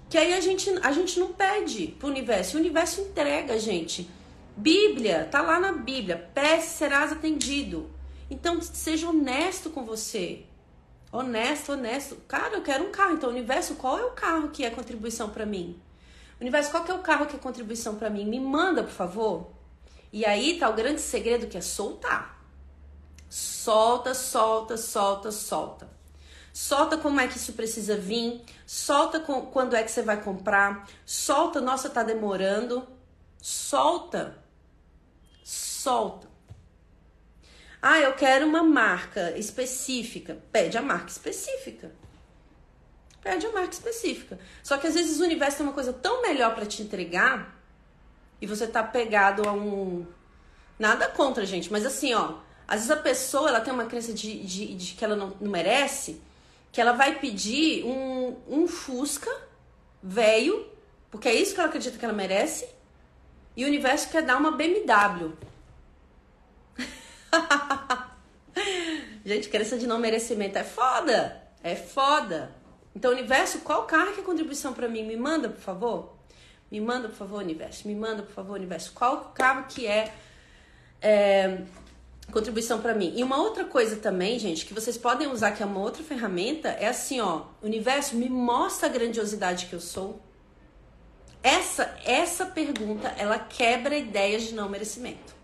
que aí a gente, a gente não pede pro universo. O universo entrega, gente. Bíblia, tá lá na Bíblia. Peça serás atendido. Então, seja honesto com você. Honesto, honesto. Cara, eu quero um carro. Então, universo, qual é o carro que é contribuição para mim? Universo, qual que é o carro que é contribuição para mim? Me manda, por favor. E aí tá o grande segredo que é soltar. Solta, solta, solta, solta. Solta como é que isso precisa vir. Solta com, quando é que você vai comprar. Solta, nossa, tá demorando. Solta. Solta. Ah, eu quero uma marca específica. Pede a marca específica. Pede a marca específica. Só que às vezes o universo tem uma coisa tão melhor para te entregar e você tá pegado a um. Nada contra, gente, mas assim, ó. Às vezes a pessoa ela tem uma crença de, de, de que ela não, não merece, que ela vai pedir um, um Fusca velho, porque é isso que ela acredita que ela merece, e o universo quer dar uma BMW. *laughs* Gente, crença de não merecimento é foda. É foda. Então, universo, qual carro que é contribuição para mim? Me manda, por favor. Me manda, por favor, universo. Me manda, por favor, universo. Qual carro que é, é contribuição para mim? E uma outra coisa também, gente, que vocês podem usar, que é uma outra ferramenta, é assim, ó. Universo, me mostra a grandiosidade que eu sou. Essa, essa pergunta, ela quebra ideias de não merecimento.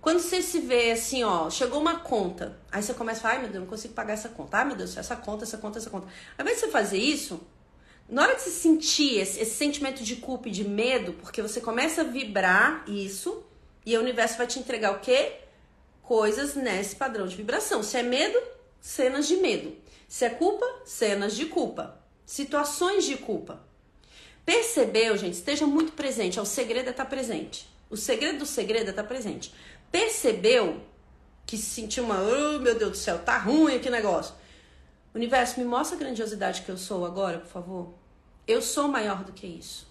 Quando você se vê assim, ó, chegou uma conta, aí você começa a falar, ai meu Deus, não consigo pagar essa conta. Ai meu Deus, essa conta, essa conta, essa conta. Ao invés de você fazer isso, na hora que você sentir esse, esse sentimento de culpa e de medo, porque você começa a vibrar isso, e o universo vai te entregar o quê? Coisas nesse padrão de vibração. Se é medo, cenas de medo. Se é culpa, cenas de culpa. Situações de culpa. Percebeu, gente? Esteja muito presente. O segredo é estar presente. O segredo do segredo é estar presente percebeu que sentiu uma, oh meu Deus do céu, tá ruim aqui negócio. Universo, me mostra a grandiosidade que eu sou agora, por favor. Eu sou maior do que isso.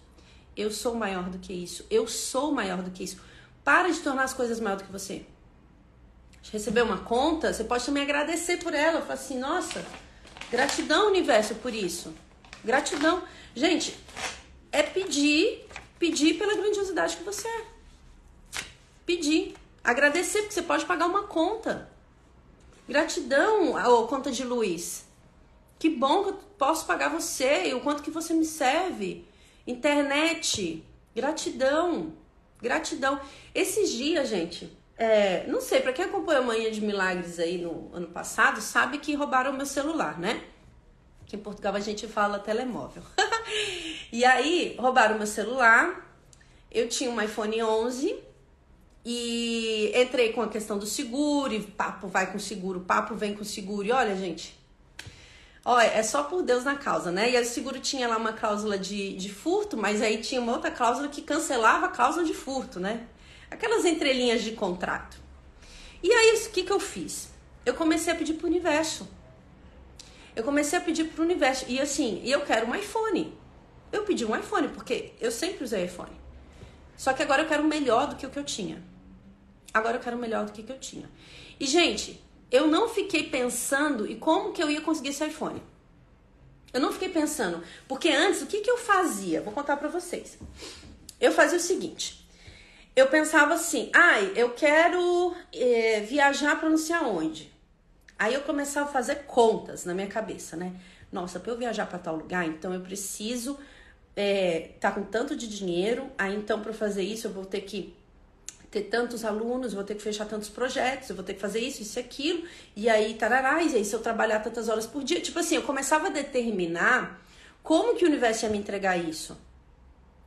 Eu sou maior do que isso. Eu sou maior do que isso. Para de tornar as coisas maior do que você. Receber uma conta, você pode também agradecer por ela. Falar assim, nossa, gratidão, universo, por isso. Gratidão. Gente, é pedir, pedir pela grandiosidade que você é. Pedir. Agradecer, porque você pode pagar uma conta. Gratidão, ou conta de luz. Que bom que eu posso pagar você e o quanto que você me serve. Internet, gratidão, gratidão. Esses dias, gente, é, não sei, para quem acompanhou a Manhã de Milagres aí no ano passado, sabe que roubaram meu celular, né? Que em Portugal a gente fala telemóvel. *laughs* e aí, roubaram meu celular. Eu tinha um iPhone 11 e entrei com a questão do seguro, e papo vai com seguro, papo vem com seguro. E olha, gente, olha, é só por Deus na causa, né? E o seguro tinha lá uma cláusula de, de furto, mas aí tinha uma outra cláusula que cancelava a cláusula de furto, né? Aquelas entrelinhas de contrato. E aí, o que, que eu fiz? Eu comecei a pedir pro universo. Eu comecei a pedir pro universo. E assim, eu quero um iPhone. Eu pedi um iPhone, porque eu sempre usei iPhone. Só que agora eu quero melhor do que o que eu tinha. Agora eu quero melhor do que, que eu tinha. E, gente, eu não fiquei pensando e como que eu ia conseguir esse iPhone. Eu não fiquei pensando. Porque antes, o que, que eu fazia? Vou contar pra vocês. Eu fazia o seguinte. Eu pensava assim, ai, eu quero é, viajar pra não sei aonde. Aí eu começava a fazer contas na minha cabeça, né? Nossa, para eu viajar para tal lugar, então eu preciso é, tá com tanto de dinheiro, aí então para fazer isso eu vou ter que ter tantos alunos, vou ter que fechar tantos projetos, eu vou ter que fazer isso, isso e aquilo, e aí tarará, e aí se eu trabalhar tantas horas por dia, tipo assim, eu começava a determinar como que o universo ia me entregar isso.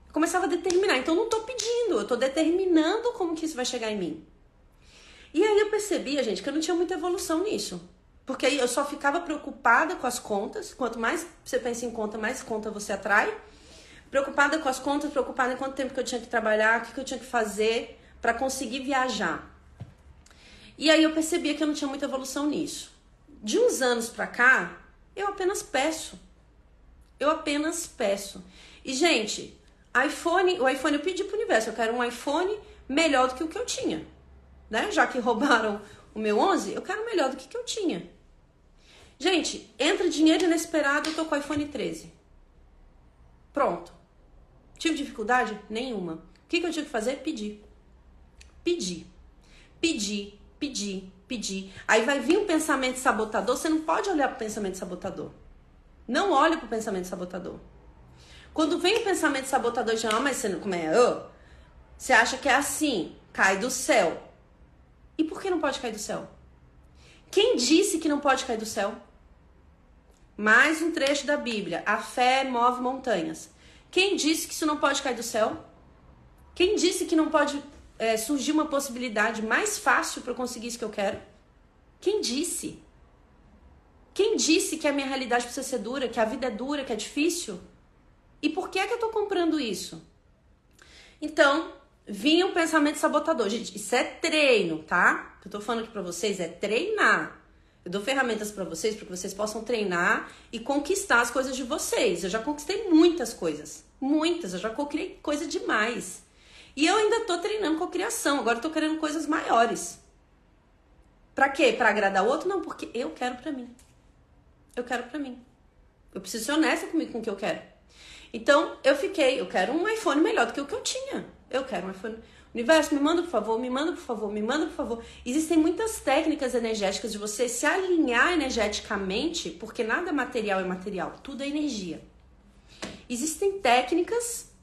Eu começava a determinar, então eu não tô pedindo, eu tô determinando como que isso vai chegar em mim. E aí eu percebia, gente, que eu não tinha muita evolução nisso. Porque aí eu só ficava preocupada com as contas. Quanto mais você pensa em conta, mais conta você atrai. Preocupada com as contas, preocupada em quanto tempo que eu tinha que trabalhar, o que, que eu tinha que fazer para conseguir viajar. E aí eu percebia que eu não tinha muita evolução nisso. De uns anos para cá, eu apenas peço. Eu apenas peço. E gente, iPhone, o iPhone eu pedi pro universo, eu quero um iPhone melhor do que o que eu tinha. Né? Já que roubaram o meu 11, eu quero melhor do que o que eu tinha. Gente, entra dinheiro inesperado, eu tô com o iPhone 13. Pronto. Tive dificuldade? Nenhuma. O que, que eu tive que fazer? Pedir. Pedir. Pedir, pedir, pedir. Aí vai vir um pensamento sabotador, você não pode olhar para o pensamento sabotador. Não olhe para o pensamento sabotador. Quando vem o pensamento sabotador, já, ah, mas você não, como é? Oh, você acha que é assim, cai do céu. E por que não pode cair do céu? Quem disse que não pode cair do céu? Mais um trecho da Bíblia. A fé move montanhas. Quem disse que isso não pode cair do céu? Quem disse que não pode é, surgir uma possibilidade mais fácil para eu conseguir isso que eu quero? Quem disse? Quem disse que a minha realidade precisa ser dura, que a vida é dura, que é difícil? E por que é que eu tô comprando isso? Então, vinha um pensamento sabotador. Gente, isso é treino, tá? Eu tô falando aqui pra vocês é treinar. Eu dou ferramentas para vocês para que vocês possam treinar e conquistar as coisas de vocês. Eu já conquistei muitas coisas. Muitas. Eu já cocriei coisa demais. E eu ainda tô treinando com criação. Agora tô querendo coisas maiores. Pra quê? Pra agradar o outro? Não, porque eu quero pra mim. Eu quero pra mim. Eu preciso ser honesta comigo com o que eu quero. Então, eu fiquei, eu quero um iPhone melhor do que o que eu tinha. Eu quero um iPhone. Universo, me manda por favor, me manda por favor, me manda por favor. Existem muitas técnicas energéticas de você se alinhar energeticamente, porque nada material é material, tudo é energia. Existem técnicas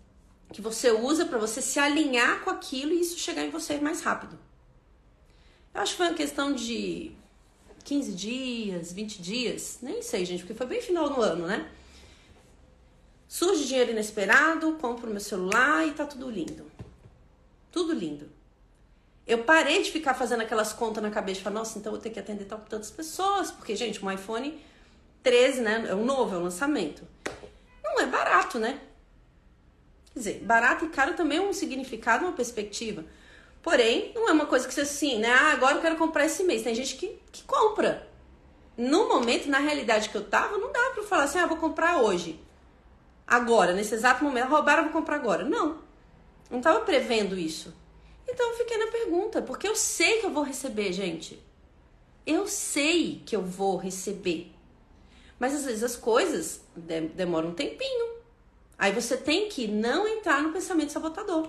que você usa para você se alinhar com aquilo e isso chegar em você mais rápido. Eu acho que foi uma questão de 15 dias, 20 dias, nem sei, gente, porque foi bem final do ano, né? Surge dinheiro inesperado, compro meu celular e tá tudo lindo. Tudo lindo. Eu parei de ficar fazendo aquelas contas na cabeça e falar, nossa, então eu vou ter que atender tantas pessoas, porque, gente, um iPhone 13, né? É o novo, é o lançamento. Não é barato, né? Quer dizer, barato e caro também é um significado, uma perspectiva. Porém, não é uma coisa que você assim, né? Ah, agora eu quero comprar esse mês. Tem gente que, que compra. No momento, na realidade que eu tava, não dá pra falar assim, ah, vou comprar hoje. Agora, nesse exato momento, roubaram, vou comprar agora. Não. Não tava prevendo isso. Então eu fiquei na pergunta, porque eu sei que eu vou receber, gente. Eu sei que eu vou receber. Mas às vezes as coisas demoram um tempinho. Aí você tem que não entrar no pensamento sabotador.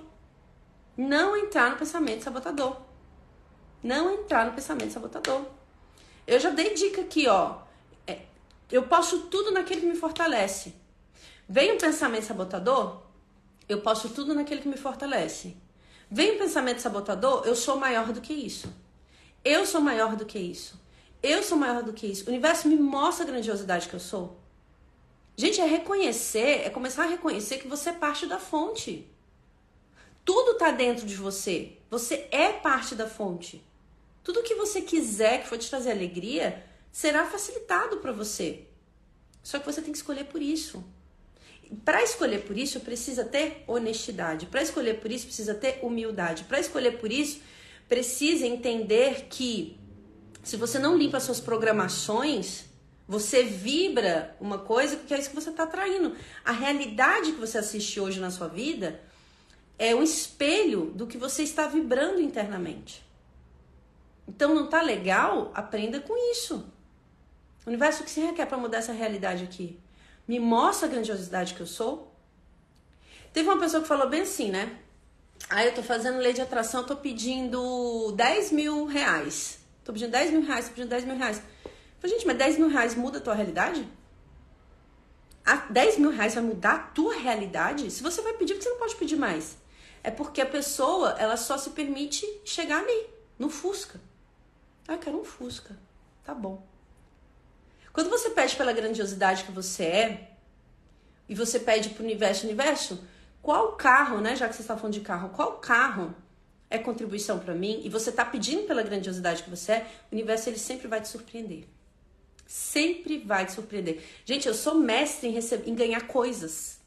Não entrar no pensamento sabotador. Não entrar no pensamento sabotador. Eu já dei dica aqui, ó. É, eu posso tudo naquele que me fortalece. Vem um pensamento sabotador, eu posso tudo naquele que me fortalece. Vem um pensamento sabotador, eu sou maior do que isso. Eu sou maior do que isso. Eu sou maior do que isso. O universo me mostra a grandiosidade que eu sou. Gente, é reconhecer, é começar a reconhecer que você é parte da fonte. Tudo tá dentro de você. Você é parte da fonte. Tudo que você quiser que for te trazer alegria será facilitado para você. Só que você tem que escolher por isso para escolher por isso precisa ter honestidade. Para escolher por isso precisa ter humildade. Para escolher por isso precisa entender que se você não limpa suas programações, você vibra uma coisa que é isso que você está atraindo. A realidade que você assiste hoje na sua vida é um espelho do que você está vibrando internamente. Então não tá legal? Aprenda com isso. O universo que se requer para mudar essa realidade aqui? Me mostra a grandiosidade que eu sou. Teve uma pessoa que falou bem assim, né? Aí ah, eu tô fazendo lei de atração, tô pedindo 10 mil reais. Tô pedindo 10 mil reais, tô pedindo 10 mil reais. Falei, gente, mas 10 mil reais muda a tua realidade? A 10 mil reais vai mudar a tua realidade? Se você vai pedir, você não pode pedir mais. É porque a pessoa, ela só se permite chegar ali, no Fusca. Ah, quero um Fusca. Tá bom. Quando você pede pela grandiosidade que você é, e você pede pro universo, universo, qual carro, né? Já que você está falando de carro, qual carro é contribuição para mim? E você está pedindo pela grandiosidade que você é, o universo ele sempre vai te surpreender. Sempre vai te surpreender. Gente, eu sou mestre em, receber, em ganhar coisas.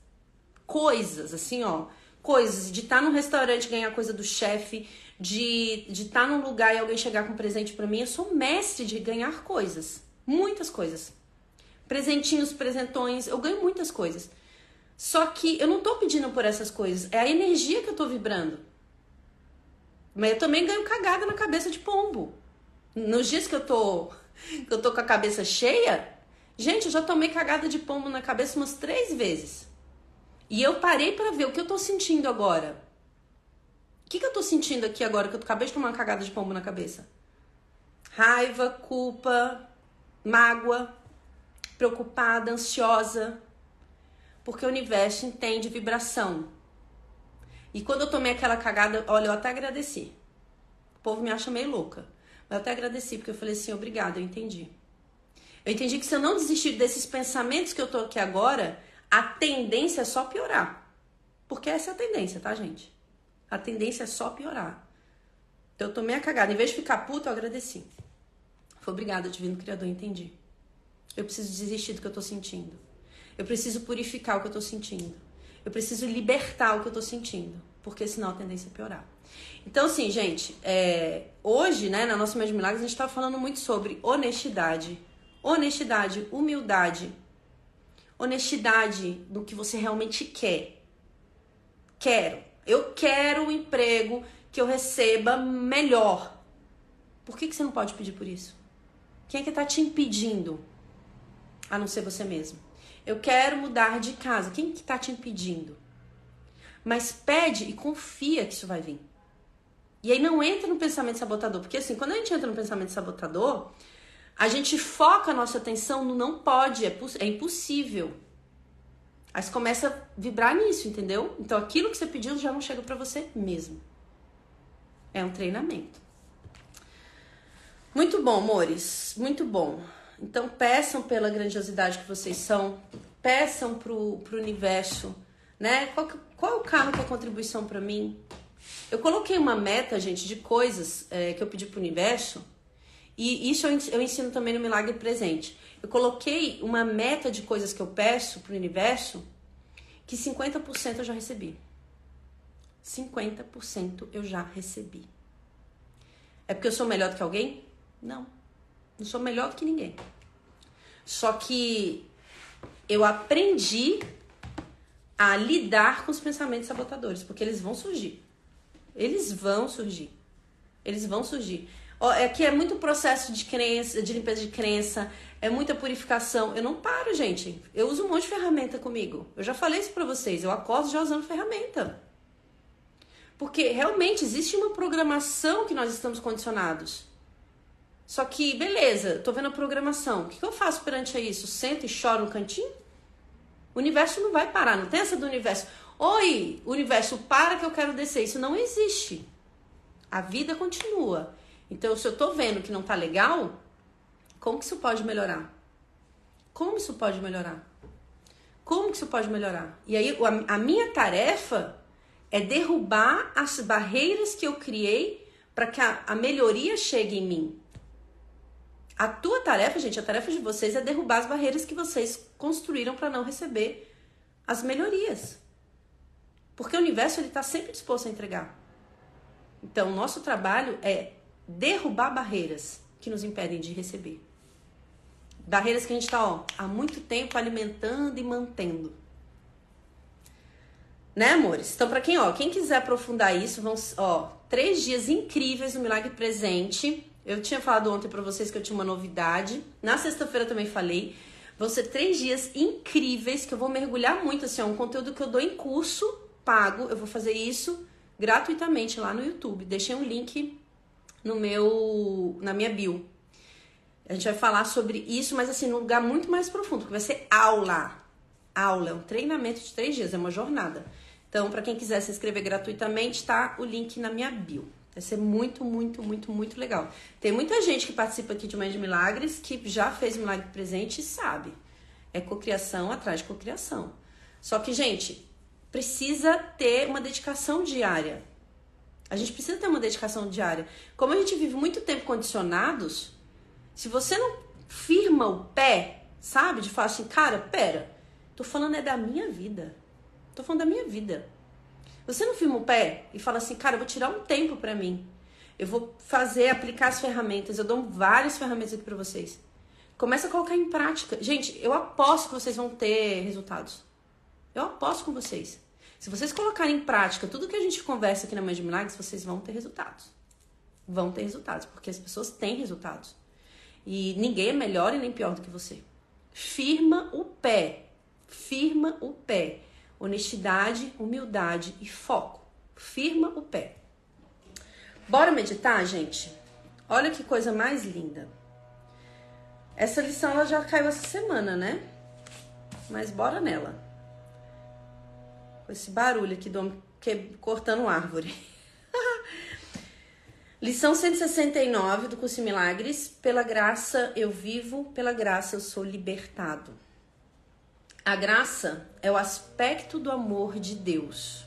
Coisas, assim, ó. Coisas. De estar tá num restaurante ganhar coisa do chefe. De estar tá num lugar e alguém chegar com um presente para mim. Eu sou mestre de ganhar coisas. Muitas coisas. Presentinhos, presentões. Eu ganho muitas coisas. Só que eu não tô pedindo por essas coisas. É a energia que eu tô vibrando. Mas eu também ganho cagada na cabeça de pombo. Nos dias que eu tô que eu tô com a cabeça cheia, gente, eu já tomei cagada de pombo na cabeça umas três vezes. E eu parei para ver o que eu tô sentindo agora. O que, que eu tô sentindo aqui agora que eu acabei de tomar uma cagada de pombo na cabeça? Raiva, culpa, mágoa, preocupada, ansiosa. Porque o universo entende vibração. E quando eu tomei aquela cagada, olha, eu até agradeci. O povo me acha meio louca. Eu até agradeci, porque eu falei assim, obrigada, eu entendi. Eu entendi que se eu não desistir desses pensamentos que eu tô aqui agora, a tendência é só piorar. Porque essa é a tendência, tá, gente? A tendência é só piorar. Então eu tomei a cagada. Em vez de ficar puta, eu agradeci. Foi obrigada, Divino Criador, entendi. Eu preciso desistir do que eu tô sentindo. Eu preciso purificar o que eu tô sentindo. Eu preciso libertar o que eu tô sentindo. Porque senão a tendência é piorar. Então, assim, gente, é, hoje, né, na nossa Mês de Milagres, a gente tá falando muito sobre honestidade. Honestidade, humildade. Honestidade do que você realmente quer. Quero. Eu quero um emprego que eu receba melhor. Por que, que você não pode pedir por isso? Quem é que tá te impedindo? A não ser você mesmo. Eu quero mudar de casa. Quem que tá te impedindo? Mas pede e confia que isso vai vir. E aí não entra no pensamento sabotador, porque assim, quando a gente entra no pensamento sabotador, a gente foca a nossa atenção no não pode, é, é impossível. Aí você começa a vibrar nisso, entendeu? Então aquilo que você pediu já não chega para você mesmo. É um treinamento. Muito bom, amores, muito bom. Então peçam pela grandiosidade que vocês são, peçam pro, pro universo, né? Qual, qual é o carro que é contribuição para mim? Eu coloquei uma meta, gente, de coisas é, que eu pedi pro universo. E isso eu ensino também no Milagre Presente. Eu coloquei uma meta de coisas que eu peço pro universo que 50% eu já recebi. 50% eu já recebi. É porque eu sou melhor do que alguém? Não. Não sou melhor do que ninguém. Só que eu aprendi a lidar com os pensamentos sabotadores, porque eles vão surgir. Eles vão surgir. Eles vão surgir. Aqui é muito processo de crença, de limpeza de crença, é muita purificação. Eu não paro, gente. Eu uso um monte de ferramenta comigo. Eu já falei isso pra vocês. Eu acordo já usando ferramenta. Porque realmente existe uma programação que nós estamos condicionados. Só que, beleza, tô vendo a programação. O que, que eu faço perante isso? Sento e choro no cantinho? O universo não vai parar, não tem essa do universo. Oi, universo, para que eu quero descer. Isso não existe. A vida continua. Então, se eu tô vendo que não tá legal, como que isso pode melhorar? Como isso pode melhorar? Como que isso pode melhorar? E aí, a minha tarefa é derrubar as barreiras que eu criei para que a, a melhoria chegue em mim. A tua tarefa, gente, a tarefa de vocês é derrubar as barreiras que vocês construíram para não receber as melhorias. Porque o universo ele está sempre disposto a entregar. Então, nosso trabalho é derrubar barreiras que nos impedem de receber. Barreiras que a gente está há muito tempo alimentando e mantendo. Né, amores? Então, para quem, ó, quem quiser aprofundar isso, vão, ó, três dias incríveis no Milagre Presente. Eu tinha falado ontem para vocês que eu tinha uma novidade. Na sexta-feira também falei. Vão ser três dias incríveis que eu vou mergulhar muito, assim, é um conteúdo que eu dou em curso pago, eu vou fazer isso gratuitamente lá no YouTube. Deixei um link no meu na minha bio. A gente vai falar sobre isso, mas assim, num lugar muito mais profundo, porque vai ser aula. Aula, é um treinamento de três dias, é uma jornada. Então, para quem quiser se inscrever gratuitamente, tá o link na minha bio. Vai ser muito, muito, muito, muito legal. Tem muita gente que participa aqui de Mãe de Milagres que já fez milagre presente e sabe. É cocriação atrás de cocriação. Só que, gente, precisa ter uma dedicação diária. A gente precisa ter uma dedicação diária. Como a gente vive muito tempo condicionados, se você não firma o pé, sabe? De falar assim, cara, pera, tô falando é da minha vida. Tô falando da minha vida. Você não firma o pé e fala assim, cara, eu vou tirar um tempo para mim. Eu vou fazer, aplicar as ferramentas. Eu dou várias ferramentas aqui para vocês. Começa a colocar em prática. Gente, eu aposto que vocês vão ter resultados. Eu aposto com vocês. Se vocês colocarem em prática tudo que a gente conversa aqui na Mãe de Milagres, vocês vão ter resultados. Vão ter resultados, porque as pessoas têm resultados. E ninguém é melhor e nem pior do que você. Firma o pé. Firma o pé. Honestidade, humildade e foco. Firma o pé. Bora meditar, gente? Olha que coisa mais linda. Essa lição ela já caiu essa semana, né? Mas bora nela. Esse barulho aqui do homem cortando árvore. *laughs* Lição 169 do curso Milagres. Pela graça eu vivo, pela graça eu sou libertado. A graça é o aspecto do amor de Deus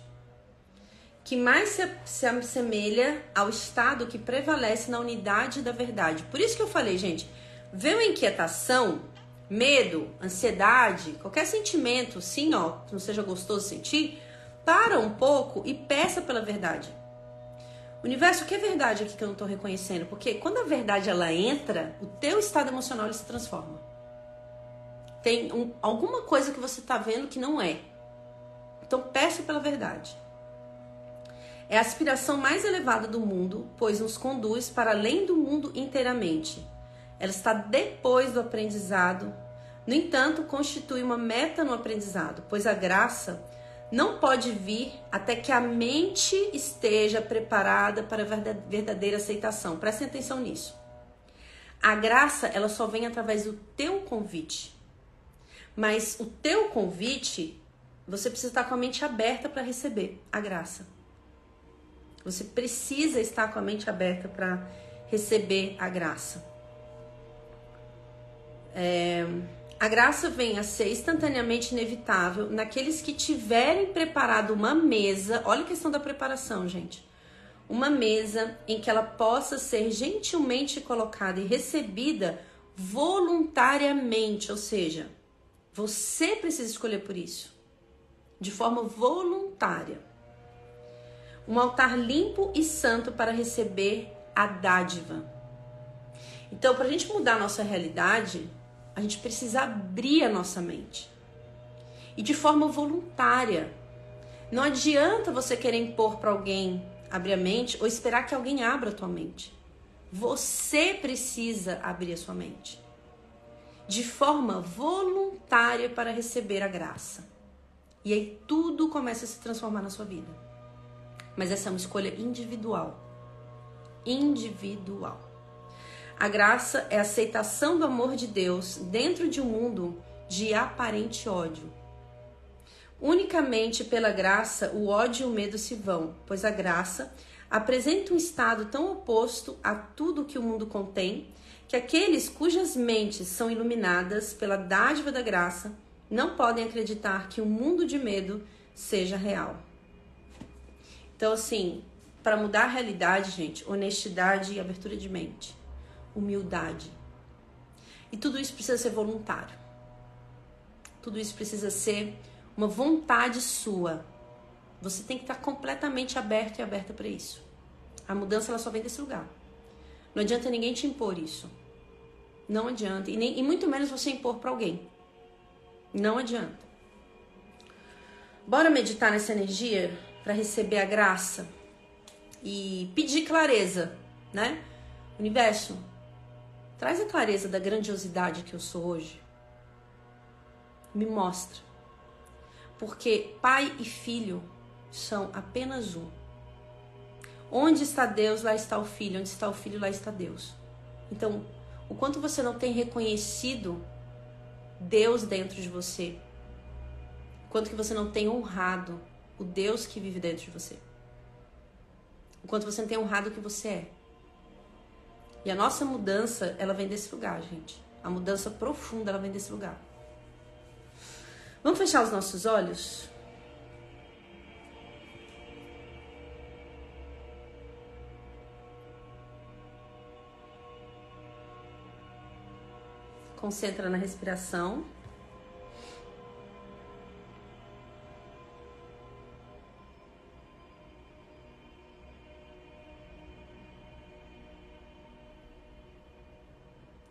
que mais se, se assemelha ao estado que prevalece na unidade da verdade. Por isso que eu falei, gente, veio inquietação, medo, ansiedade, qualquer sentimento, sim, ó, que não seja gostoso sentir, para um pouco e peça pela verdade. Universo, o que é verdade aqui que eu não estou reconhecendo? Porque quando a verdade ela entra, o teu estado emocional ele se transforma. Tem um, alguma coisa que você está vendo que não é. Então peça pela verdade. É a aspiração mais elevada do mundo, pois nos conduz para além do mundo inteiramente. Ela está depois do aprendizado. No entanto, constitui uma meta no aprendizado, pois a graça não pode vir até que a mente esteja preparada para a verdadeira aceitação. Prestem atenção nisso. A graça, ela só vem através do teu convite. Mas o teu convite, você precisa estar com a mente aberta para receber a graça. Você precisa estar com a mente aberta para receber a graça. É, a graça vem a ser instantaneamente inevitável naqueles que tiverem preparado uma mesa. Olha a questão da preparação, gente. Uma mesa em que ela possa ser gentilmente colocada e recebida voluntariamente, ou seja, você precisa escolher por isso, de forma voluntária. Um altar limpo e santo para receber a dádiva. Então, para a gente mudar a nossa realidade, a gente precisa abrir a nossa mente. E de forma voluntária. Não adianta você querer impor para alguém abrir a mente ou esperar que alguém abra a tua mente. Você precisa abrir a sua mente. De forma voluntária para receber a graça. E aí tudo começa a se transformar na sua vida. Mas essa é uma escolha individual. Individual. A graça é a aceitação do amor de Deus dentro de um mundo de aparente ódio. Unicamente pela graça o ódio e o medo se vão, pois a graça apresenta um estado tão oposto a tudo que o mundo contém que aqueles cujas mentes são iluminadas pela dádiva da graça não podem acreditar que o um mundo de medo seja real. Então, assim, para mudar a realidade, gente, honestidade e abertura de mente humildade. E tudo isso precisa ser voluntário. Tudo isso precisa ser uma vontade sua. Você tem que estar completamente aberto e aberta para isso. A mudança ela só vem desse lugar. Não adianta ninguém te impor isso. Não adianta. E, nem, e muito menos você impor para alguém. Não adianta. Bora meditar nessa energia para receber a graça e pedir clareza, né? Universo, Traz a clareza da grandiosidade que eu sou hoje. Me mostra. Porque pai e filho são apenas um. Onde está Deus, lá está o filho. Onde está o filho, lá está Deus. Então, o quanto você não tem reconhecido Deus dentro de você, o quanto que você não tem honrado o Deus que vive dentro de você, o quanto você não tem honrado o que você é. E a nossa mudança, ela vem desse lugar, gente. A mudança profunda, ela vem desse lugar. Vamos fechar os nossos olhos? Concentra na respiração.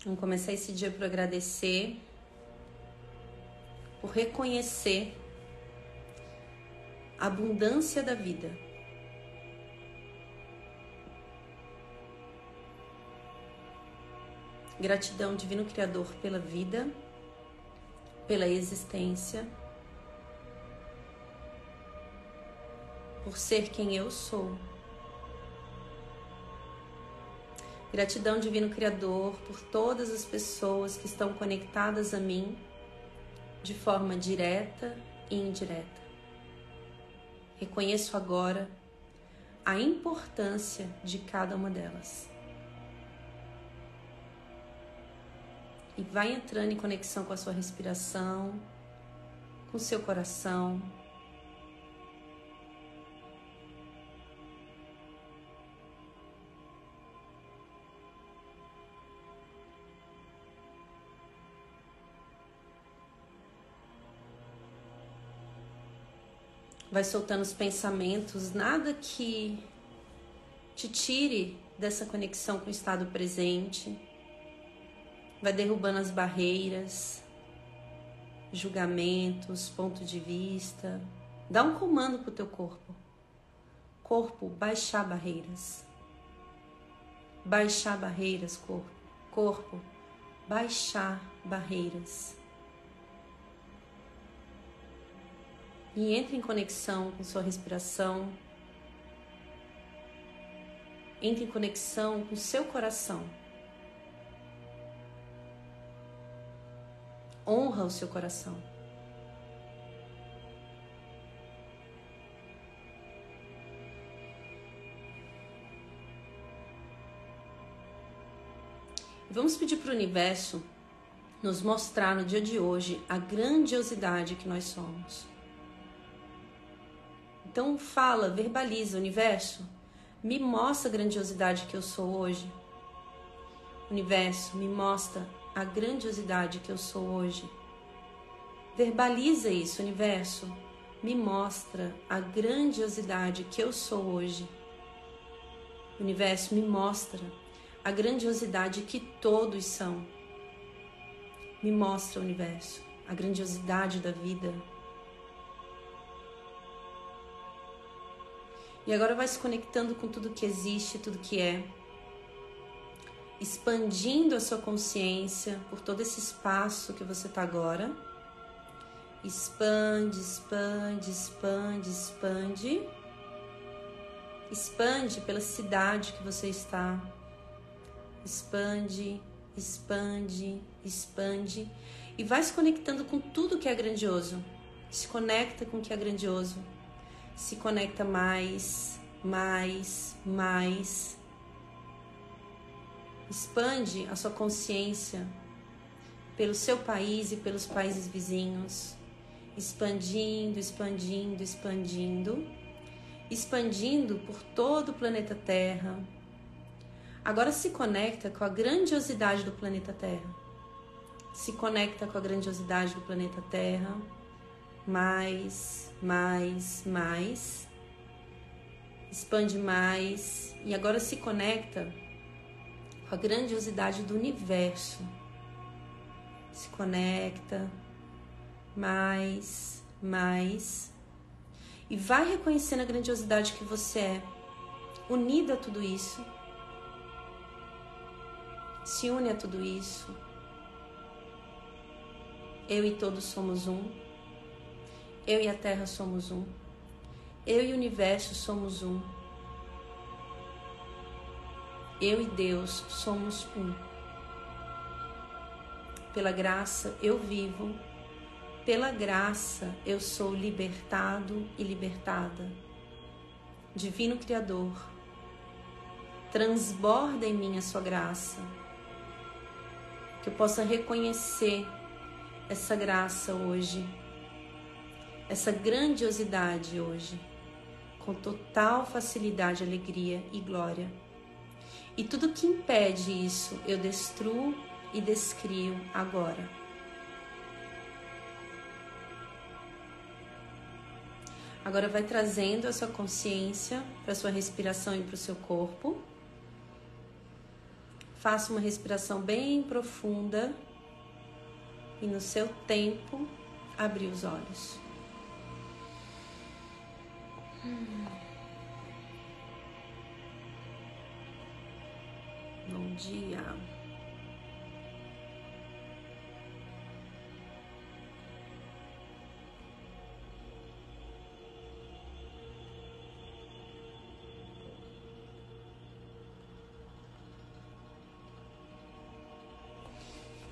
Vamos começar esse dia por agradecer, por reconhecer a abundância da vida. Gratidão, Divino Criador, pela vida, pela existência, por ser quem eu sou. Gratidão, Divino Criador, por todas as pessoas que estão conectadas a mim de forma direta e indireta. Reconheço agora a importância de cada uma delas. e vai entrando em conexão com a sua respiração, com seu coração. Vai soltando os pensamentos, nada que te tire dessa conexão com o estado presente vai derrubando as barreiras, julgamentos, ponto de vista. Dá um comando pro teu corpo. Corpo, baixar barreiras. Baixar barreiras, corpo. Corpo, baixar barreiras. E entre em conexão com sua respiração. Entre em conexão com seu coração. honra o seu coração. Vamos pedir para o universo nos mostrar no dia de hoje a grandiosidade que nós somos. Então fala, verbaliza, universo, me mostra a grandiosidade que eu sou hoje. Universo, me mostra a grandiosidade que eu sou hoje. Verbaliza isso, universo. Me mostra a grandiosidade que eu sou hoje. Universo, me mostra a grandiosidade que todos são. Me mostra, universo, a grandiosidade da vida. E agora vai se conectando com tudo que existe, tudo que é expandindo a sua consciência por todo esse espaço que você está agora. Expande, expande, expande, expande. Expande pela cidade que você está. Expande, expande, expande. E vai se conectando com tudo que é grandioso. Se conecta com o que é grandioso. Se conecta mais, mais, mais Expande a sua consciência pelo seu país e pelos países vizinhos, expandindo, expandindo, expandindo, expandindo por todo o planeta Terra. Agora se conecta com a grandiosidade do planeta Terra. Se conecta com a grandiosidade do planeta Terra. Mais, mais, mais. Expande mais. E agora se conecta com a grandiosidade do universo. Se conecta mais, mais e vai reconhecendo a grandiosidade que você é, unida a tudo isso. Se une a tudo isso. Eu e todos somos um. Eu e a Terra somos um. Eu e o universo somos um. Eu e Deus somos um. pela graça eu vivo, pela graça eu sou libertado e libertada. Divino Criador, transborda em mim a sua graça, que eu possa reconhecer essa graça hoje, essa grandiosidade hoje, com total facilidade, alegria e glória. E tudo que impede isso, eu destruo e descrio agora. Agora vai trazendo a sua consciência para sua respiração e para o seu corpo. Faça uma respiração bem profunda e no seu tempo abrir os olhos. Bom dia.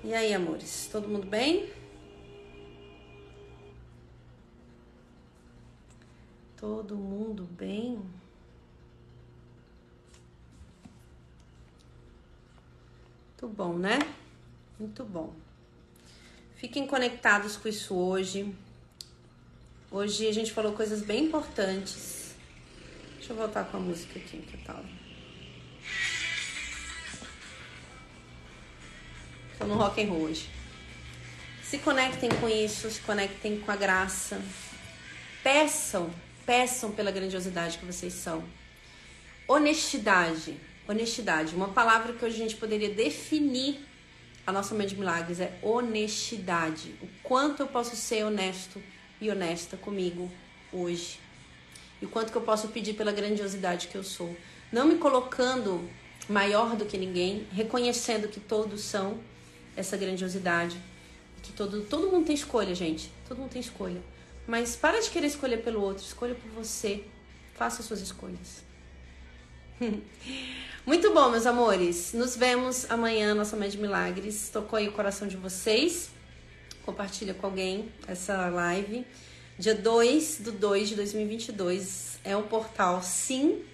E aí, amores, todo mundo bem? Todo mundo bem? Muito bom, né? Muito bom. Fiquem conectados com isso hoje. Hoje a gente falou coisas bem importantes. Deixa eu voltar com a música aqui, que tal? Tô no rock and roll hoje. Se conectem com isso, se conectem com a graça. Peçam, peçam pela grandiosidade que vocês são. Honestidade, honestidade. Uma palavra que hoje a gente poderia definir a nossa mãe de milagres é honestidade. O quanto eu posso ser honesto e honesta comigo hoje. E o quanto que eu posso pedir pela grandiosidade que eu sou. Não me colocando maior do que ninguém, reconhecendo que todos são essa grandiosidade. Que todo, todo mundo tem escolha, gente. Todo mundo tem escolha. Mas para de querer escolher pelo outro, escolha por você. Faça suas escolhas. *laughs* Muito bom, meus amores. Nos vemos amanhã, nossa Mãe de Milagres. Tocou aí o coração de vocês. Compartilha com alguém essa live. Dia 2 do 2 de 2022. É um portal, sim.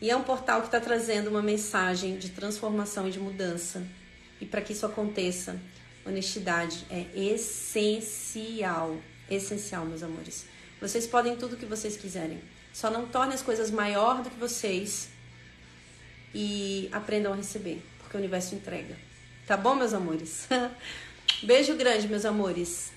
E é um portal que está trazendo uma mensagem de transformação e de mudança. E para que isso aconteça, honestidade é essencial. Essencial, meus amores. Vocês podem tudo o que vocês quiserem. Só não torne as coisas maior do que vocês e aprendam a receber, porque o universo entrega. Tá bom, meus amores? *laughs* Beijo grande, meus amores.